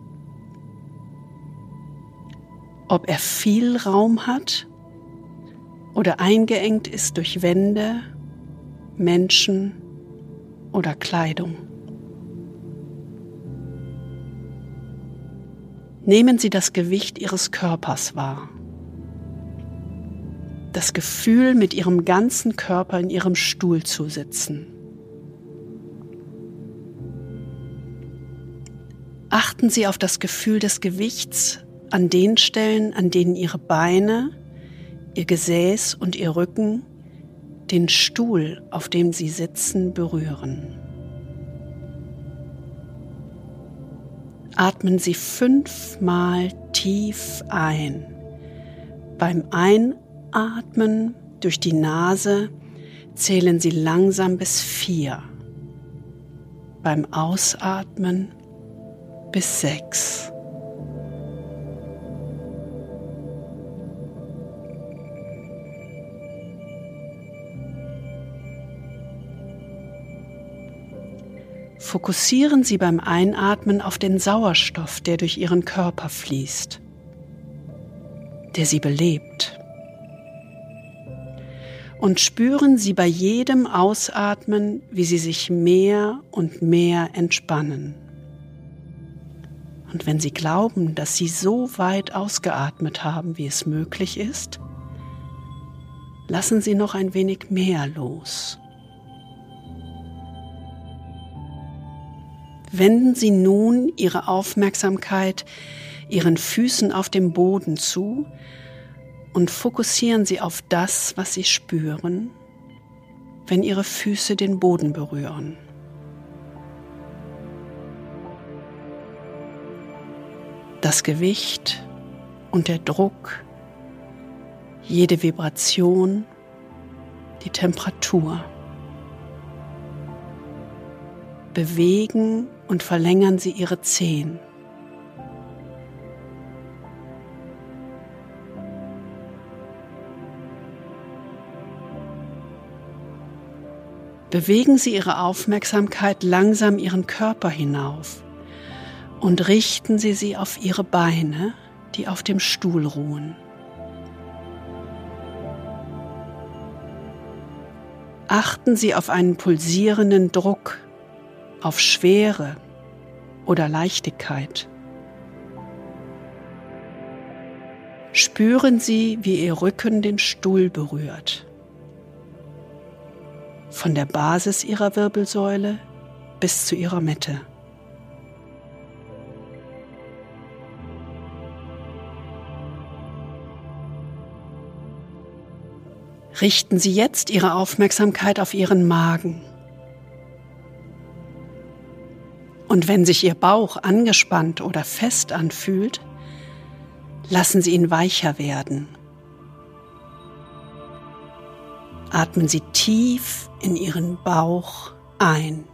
ob er viel Raum hat oder eingeengt ist durch Wände, Menschen oder Kleidung. Nehmen Sie das Gewicht Ihres Körpers wahr. Das Gefühl, mit Ihrem ganzen Körper in Ihrem Stuhl zu sitzen. Achten Sie auf das Gefühl des Gewichts an den Stellen, an denen ihre Beine, ihr Gesäß und ihr Rücken den Stuhl, auf dem sie sitzen, berühren. Atmen Sie fünfmal tief ein. Beim Einatmen durch die Nase zählen Sie langsam bis vier. Beim Ausatmen bis sechs. Fokussieren Sie beim Einatmen auf den Sauerstoff, der durch Ihren Körper fließt, der Sie belebt. Und spüren Sie bei jedem Ausatmen, wie Sie sich mehr und mehr entspannen. Und wenn Sie glauben, dass Sie so weit ausgeatmet haben, wie es möglich ist, lassen Sie noch ein wenig mehr los. Wenden Sie nun Ihre Aufmerksamkeit Ihren Füßen auf dem Boden zu und fokussieren Sie auf das, was Sie spüren, wenn Ihre Füße den Boden berühren. Das Gewicht und der Druck, jede Vibration, die Temperatur. Bewegen und verlängern Sie Ihre Zehen. Bewegen Sie Ihre Aufmerksamkeit langsam Ihren Körper hinauf und richten Sie sie auf Ihre Beine, die auf dem Stuhl ruhen. Achten Sie auf einen pulsierenden Druck, auf Schwere oder Leichtigkeit. Spüren Sie, wie Ihr Rücken den Stuhl berührt. Von der Basis Ihrer Wirbelsäule bis zu Ihrer Mitte. Richten Sie jetzt Ihre Aufmerksamkeit auf Ihren Magen. Und wenn sich Ihr Bauch angespannt oder fest anfühlt, lassen Sie ihn weicher werden. Atmen Sie tief in Ihren Bauch ein.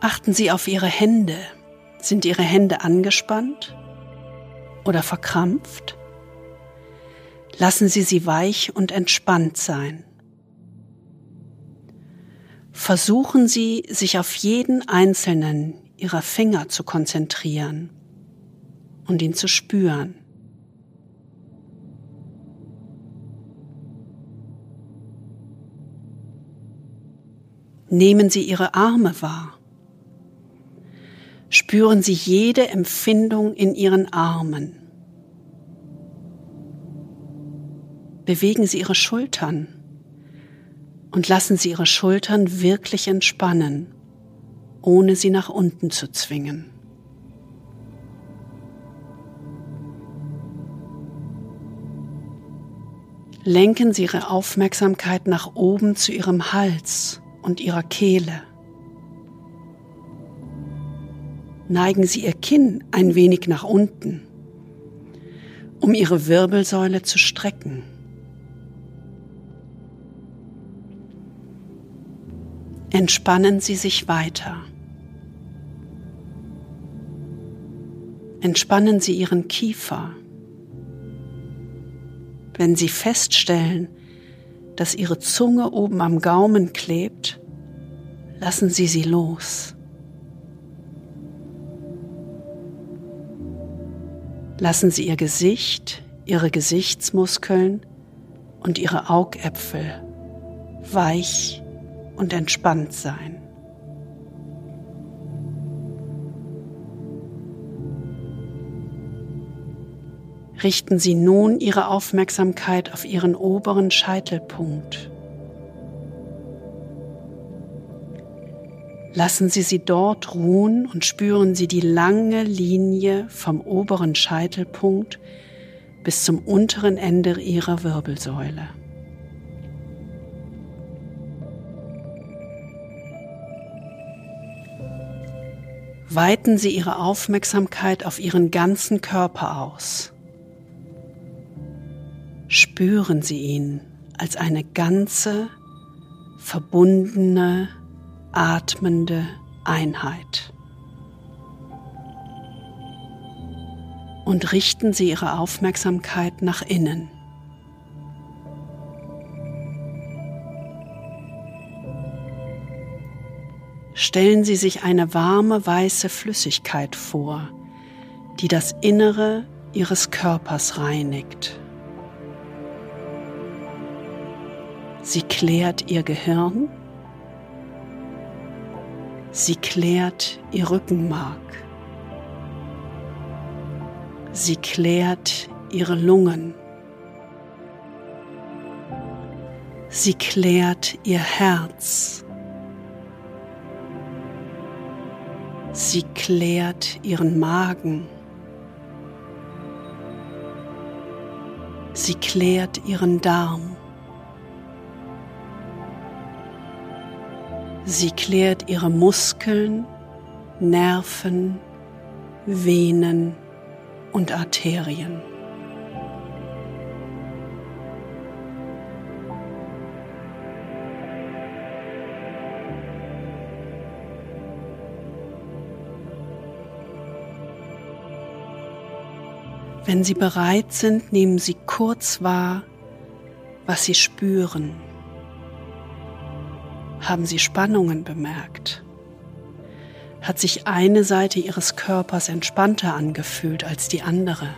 Achten Sie auf Ihre Hände. Sind Ihre Hände angespannt oder verkrampft? Lassen Sie sie weich und entspannt sein. Versuchen Sie, sich auf jeden einzelnen Ihrer Finger zu konzentrieren und ihn zu spüren. Nehmen Sie Ihre Arme wahr. Spüren Sie jede Empfindung in Ihren Armen. Bewegen Sie Ihre Schultern und lassen Sie Ihre Schultern wirklich entspannen, ohne sie nach unten zu zwingen. Lenken Sie Ihre Aufmerksamkeit nach oben zu Ihrem Hals und Ihrer Kehle. neigen Sie Ihr Kinn ein wenig nach unten, um Ihre Wirbelsäule zu strecken. Entspannen Sie sich weiter. Entspannen Sie Ihren Kiefer. Wenn Sie feststellen, dass Ihre Zunge oben am Gaumen klebt, lassen Sie sie los. Lassen Sie Ihr Gesicht, Ihre Gesichtsmuskeln und Ihre Augäpfel weich und entspannt sein. Richten Sie nun Ihre Aufmerksamkeit auf Ihren oberen Scheitelpunkt. Lassen Sie sie dort ruhen und spüren Sie die lange Linie vom oberen Scheitelpunkt bis zum unteren Ende Ihrer Wirbelsäule. Weiten Sie Ihre Aufmerksamkeit auf Ihren ganzen Körper aus. Spüren Sie ihn als eine ganze, verbundene, atmende Einheit. Und richten Sie Ihre Aufmerksamkeit nach innen. Stellen Sie sich eine warme weiße Flüssigkeit vor, die das Innere Ihres Körpers reinigt. Sie klärt Ihr Gehirn, sie klärt Ihr Rückenmark, sie klärt Ihre Lungen, sie klärt Ihr Herz. Sie klärt ihren Magen. Sie klärt ihren Darm. Sie klärt ihre Muskeln, Nerven, Venen und Arterien. Wenn Sie bereit sind, nehmen Sie kurz wahr, was Sie spüren. Haben Sie Spannungen bemerkt? Hat sich eine Seite Ihres Körpers entspannter angefühlt als die andere?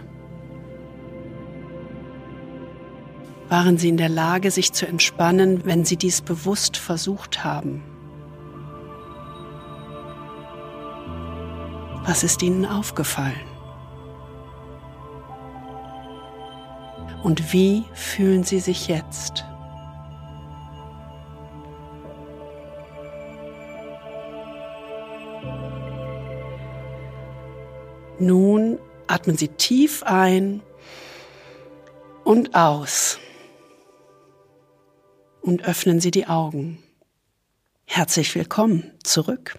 Waren Sie in der Lage, sich zu entspannen, wenn Sie dies bewusst versucht haben? Was ist Ihnen aufgefallen? Und wie fühlen Sie sich jetzt? Nun atmen Sie tief ein und aus und öffnen Sie die Augen. Herzlich willkommen zurück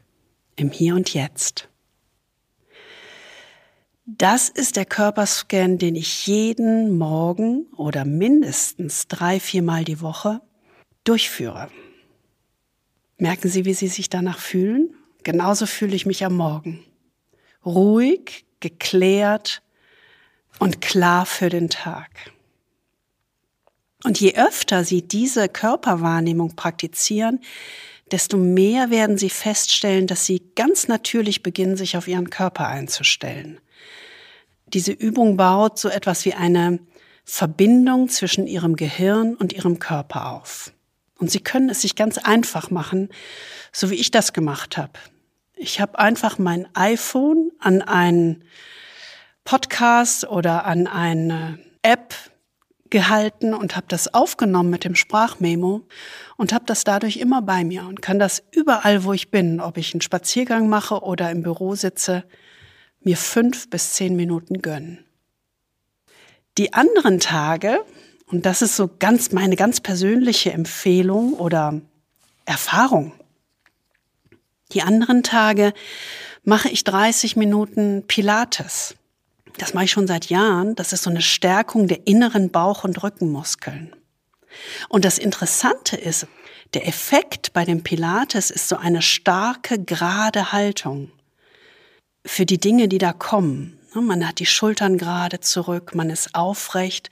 im Hier und Jetzt. Das ist der Körperscan, den ich jeden Morgen oder mindestens drei, viermal die Woche durchführe. Merken Sie, wie Sie sich danach fühlen? Genauso fühle ich mich am Morgen. Ruhig, geklärt und klar für den Tag. Und je öfter Sie diese Körperwahrnehmung praktizieren, desto mehr werden Sie feststellen, dass Sie ganz natürlich beginnen, sich auf Ihren Körper einzustellen. Diese Übung baut so etwas wie eine Verbindung zwischen ihrem Gehirn und ihrem Körper auf. Und sie können es sich ganz einfach machen, so wie ich das gemacht habe. Ich habe einfach mein iPhone an einen Podcast oder an eine App gehalten und habe das aufgenommen mit dem Sprachmemo und habe das dadurch immer bei mir und kann das überall, wo ich bin, ob ich einen Spaziergang mache oder im Büro sitze, mir fünf bis zehn Minuten gönnen. Die anderen Tage, und das ist so ganz meine ganz persönliche Empfehlung oder Erfahrung, die anderen Tage mache ich 30 Minuten Pilates. Das mache ich schon seit Jahren. Das ist so eine Stärkung der inneren Bauch- und Rückenmuskeln. Und das Interessante ist, der Effekt bei dem Pilates ist so eine starke, gerade Haltung für die Dinge, die da kommen. Ne, man hat die Schultern gerade zurück, man ist aufrecht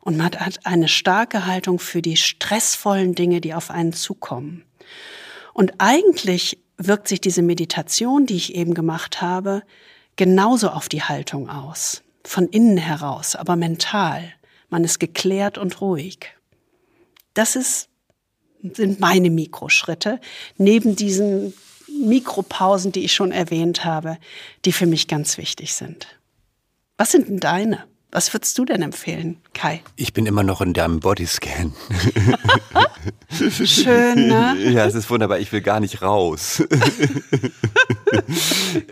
und man hat eine starke Haltung für die stressvollen Dinge, die auf einen zukommen. Und eigentlich wirkt sich diese Meditation, die ich eben gemacht habe, genauso auf die Haltung aus. Von innen heraus, aber mental. Man ist geklärt und ruhig. Das ist, sind meine Mikroschritte neben diesen Mikropausen, die ich schon erwähnt habe, die für mich ganz wichtig sind. Was sind denn deine? Was würdest du denn empfehlen, Kai? Ich bin immer noch in deinem Bodyscan. Schön, ne? Ja, es ist wunderbar. Ich will gar nicht raus.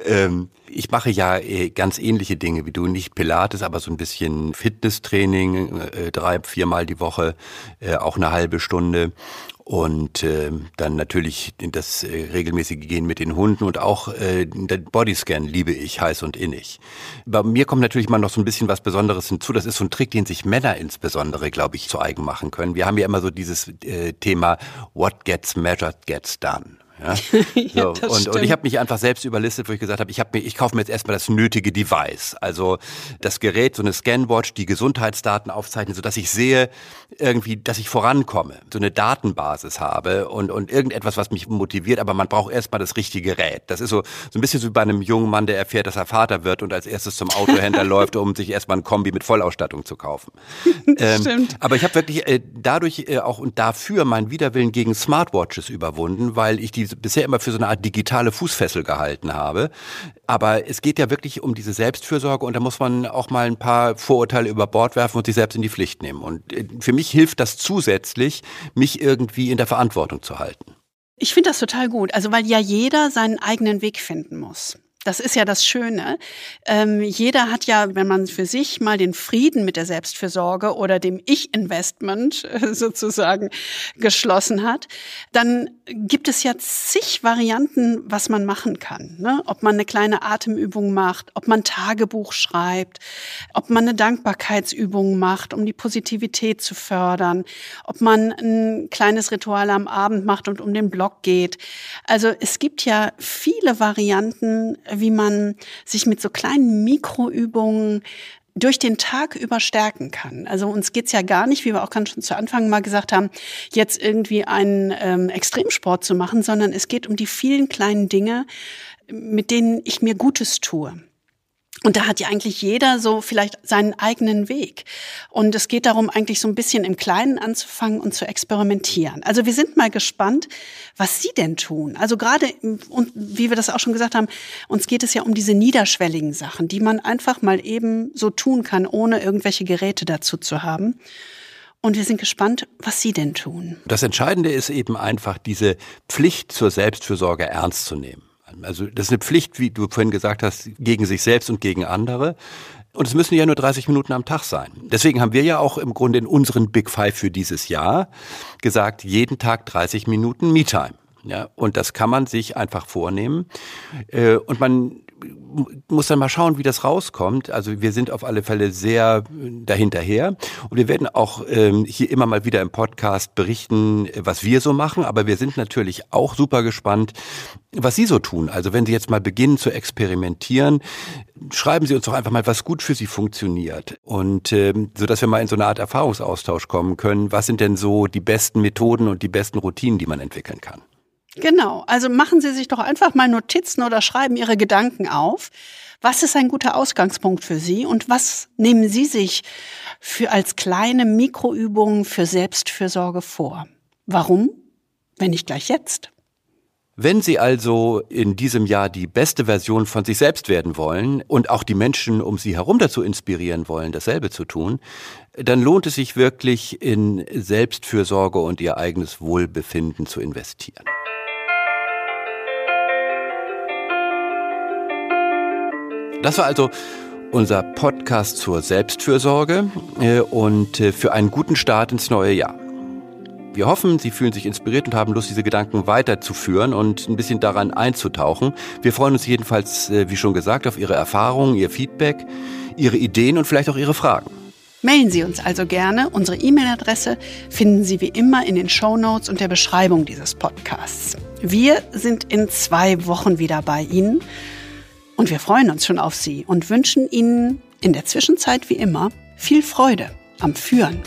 ähm, ich mache ja äh, ganz ähnliche Dinge wie du. Nicht Pilates, aber so ein bisschen Fitnesstraining, äh, drei, viermal die Woche, äh, auch eine halbe Stunde und äh, dann natürlich das äh, regelmäßige Gehen mit den Hunden und auch äh, der Bodyscan liebe ich heiß und innig. Bei mir kommt natürlich mal noch so ein bisschen was Besonderes hinzu. Das ist so ein Trick, den sich Männer insbesondere, glaube ich, zu eigen machen können. Wir haben ja immer so dieses äh, Thema What gets measured gets done. Ja? So, ja, und, und ich habe mich einfach selbst überlistet, wo ich gesagt habe, ich, hab mir, ich kaufe mir jetzt erstmal das nötige Device. Also das Gerät, so eine Scanwatch, die Gesundheitsdaten aufzeichnet, sodass ich sehe, irgendwie, dass ich vorankomme, so eine Datenbasis habe und, und irgendetwas, was mich motiviert, aber man braucht erstmal das richtige Gerät. Das ist so, so ein bisschen so wie bei einem jungen Mann, der erfährt, dass er Vater wird und als erstes zum Autohändler läuft, um sich erstmal ein Kombi mit Vollausstattung zu kaufen. ähm, Stimmt. Aber ich habe wirklich äh, dadurch äh, auch und dafür meinen Widerwillen gegen Smartwatches überwunden, weil ich die bisher immer für so eine Art digitale Fußfessel gehalten habe. Aber es geht ja wirklich um diese Selbstfürsorge und da muss man auch mal ein paar Vorurteile über Bord werfen und sich selbst in die Pflicht nehmen. Und äh, für mich hilft das zusätzlich, mich irgendwie in der Verantwortung zu halten. Ich finde das total gut, also weil ja jeder seinen eigenen Weg finden muss. Das ist ja das Schöne. Ähm, jeder hat ja, wenn man für sich mal den Frieden mit der Selbstfürsorge oder dem Ich-Investment äh, sozusagen geschlossen hat, dann gibt es ja zig Varianten, was man machen kann. Ne? Ob man eine kleine Atemübung macht, ob man Tagebuch schreibt, ob man eine Dankbarkeitsübung macht, um die Positivität zu fördern, ob man ein kleines Ritual am Abend macht und um den Blog geht. Also es gibt ja viele Varianten, wie man sich mit so kleinen Mikroübungen durch den Tag überstärken kann. Also uns geht's ja gar nicht, wie wir auch ganz schon zu Anfang mal gesagt haben, jetzt irgendwie einen ähm, Extremsport zu machen, sondern es geht um die vielen kleinen Dinge, mit denen ich mir Gutes tue. Und da hat ja eigentlich jeder so vielleicht seinen eigenen Weg. Und es geht darum, eigentlich so ein bisschen im Kleinen anzufangen und zu experimentieren. Also wir sind mal gespannt, was Sie denn tun. Also gerade, und wie wir das auch schon gesagt haben, uns geht es ja um diese niederschwelligen Sachen, die man einfach mal eben so tun kann, ohne irgendwelche Geräte dazu zu haben. Und wir sind gespannt, was Sie denn tun. Das Entscheidende ist eben einfach, diese Pflicht zur Selbstfürsorge ernst zu nehmen. Also das ist eine Pflicht, wie du vorhin gesagt hast, gegen sich selbst und gegen andere. Und es müssen ja nur 30 Minuten am Tag sein. Deswegen haben wir ja auch im Grunde in unseren Big Five für dieses Jahr gesagt, jeden Tag 30 Minuten Me-Time. Ja, und das kann man sich einfach vornehmen. Äh, und man muss dann mal schauen, wie das rauskommt. Also wir sind auf alle Fälle sehr dahinterher und wir werden auch ähm, hier immer mal wieder im Podcast berichten, was wir so machen. Aber wir sind natürlich auch super gespannt, was Sie so tun. Also wenn Sie jetzt mal beginnen zu experimentieren, schreiben Sie uns doch einfach mal, was gut für Sie funktioniert und ähm, so, dass wir mal in so eine Art Erfahrungsaustausch kommen können. Was sind denn so die besten Methoden und die besten Routinen, die man entwickeln kann? Genau, also machen Sie sich doch einfach mal Notizen oder schreiben Ihre Gedanken auf. Was ist ein guter Ausgangspunkt für Sie und was nehmen Sie sich für als kleine Mikroübungen für Selbstfürsorge vor? Warum? Wenn nicht gleich jetzt. Wenn Sie also in diesem Jahr die beste Version von sich selbst werden wollen und auch die Menschen um Sie herum dazu inspirieren wollen, dasselbe zu tun, dann lohnt es sich wirklich in Selbstfürsorge und Ihr eigenes Wohlbefinden zu investieren. Das war also unser Podcast zur Selbstfürsorge äh, und äh, für einen guten Start ins neue Jahr. Wir hoffen, Sie fühlen sich inspiriert und haben Lust, diese Gedanken weiterzuführen und ein bisschen daran einzutauchen. Wir freuen uns jedenfalls, äh, wie schon gesagt, auf Ihre Erfahrungen, Ihr Feedback, Ihre Ideen und vielleicht auch Ihre Fragen. Melden Sie uns also gerne. Unsere E-Mail-Adresse finden Sie wie immer in den Show Notes und der Beschreibung dieses Podcasts. Wir sind in zwei Wochen wieder bei Ihnen. Und wir freuen uns schon auf Sie und wünschen Ihnen in der Zwischenzeit wie immer viel Freude am Führen.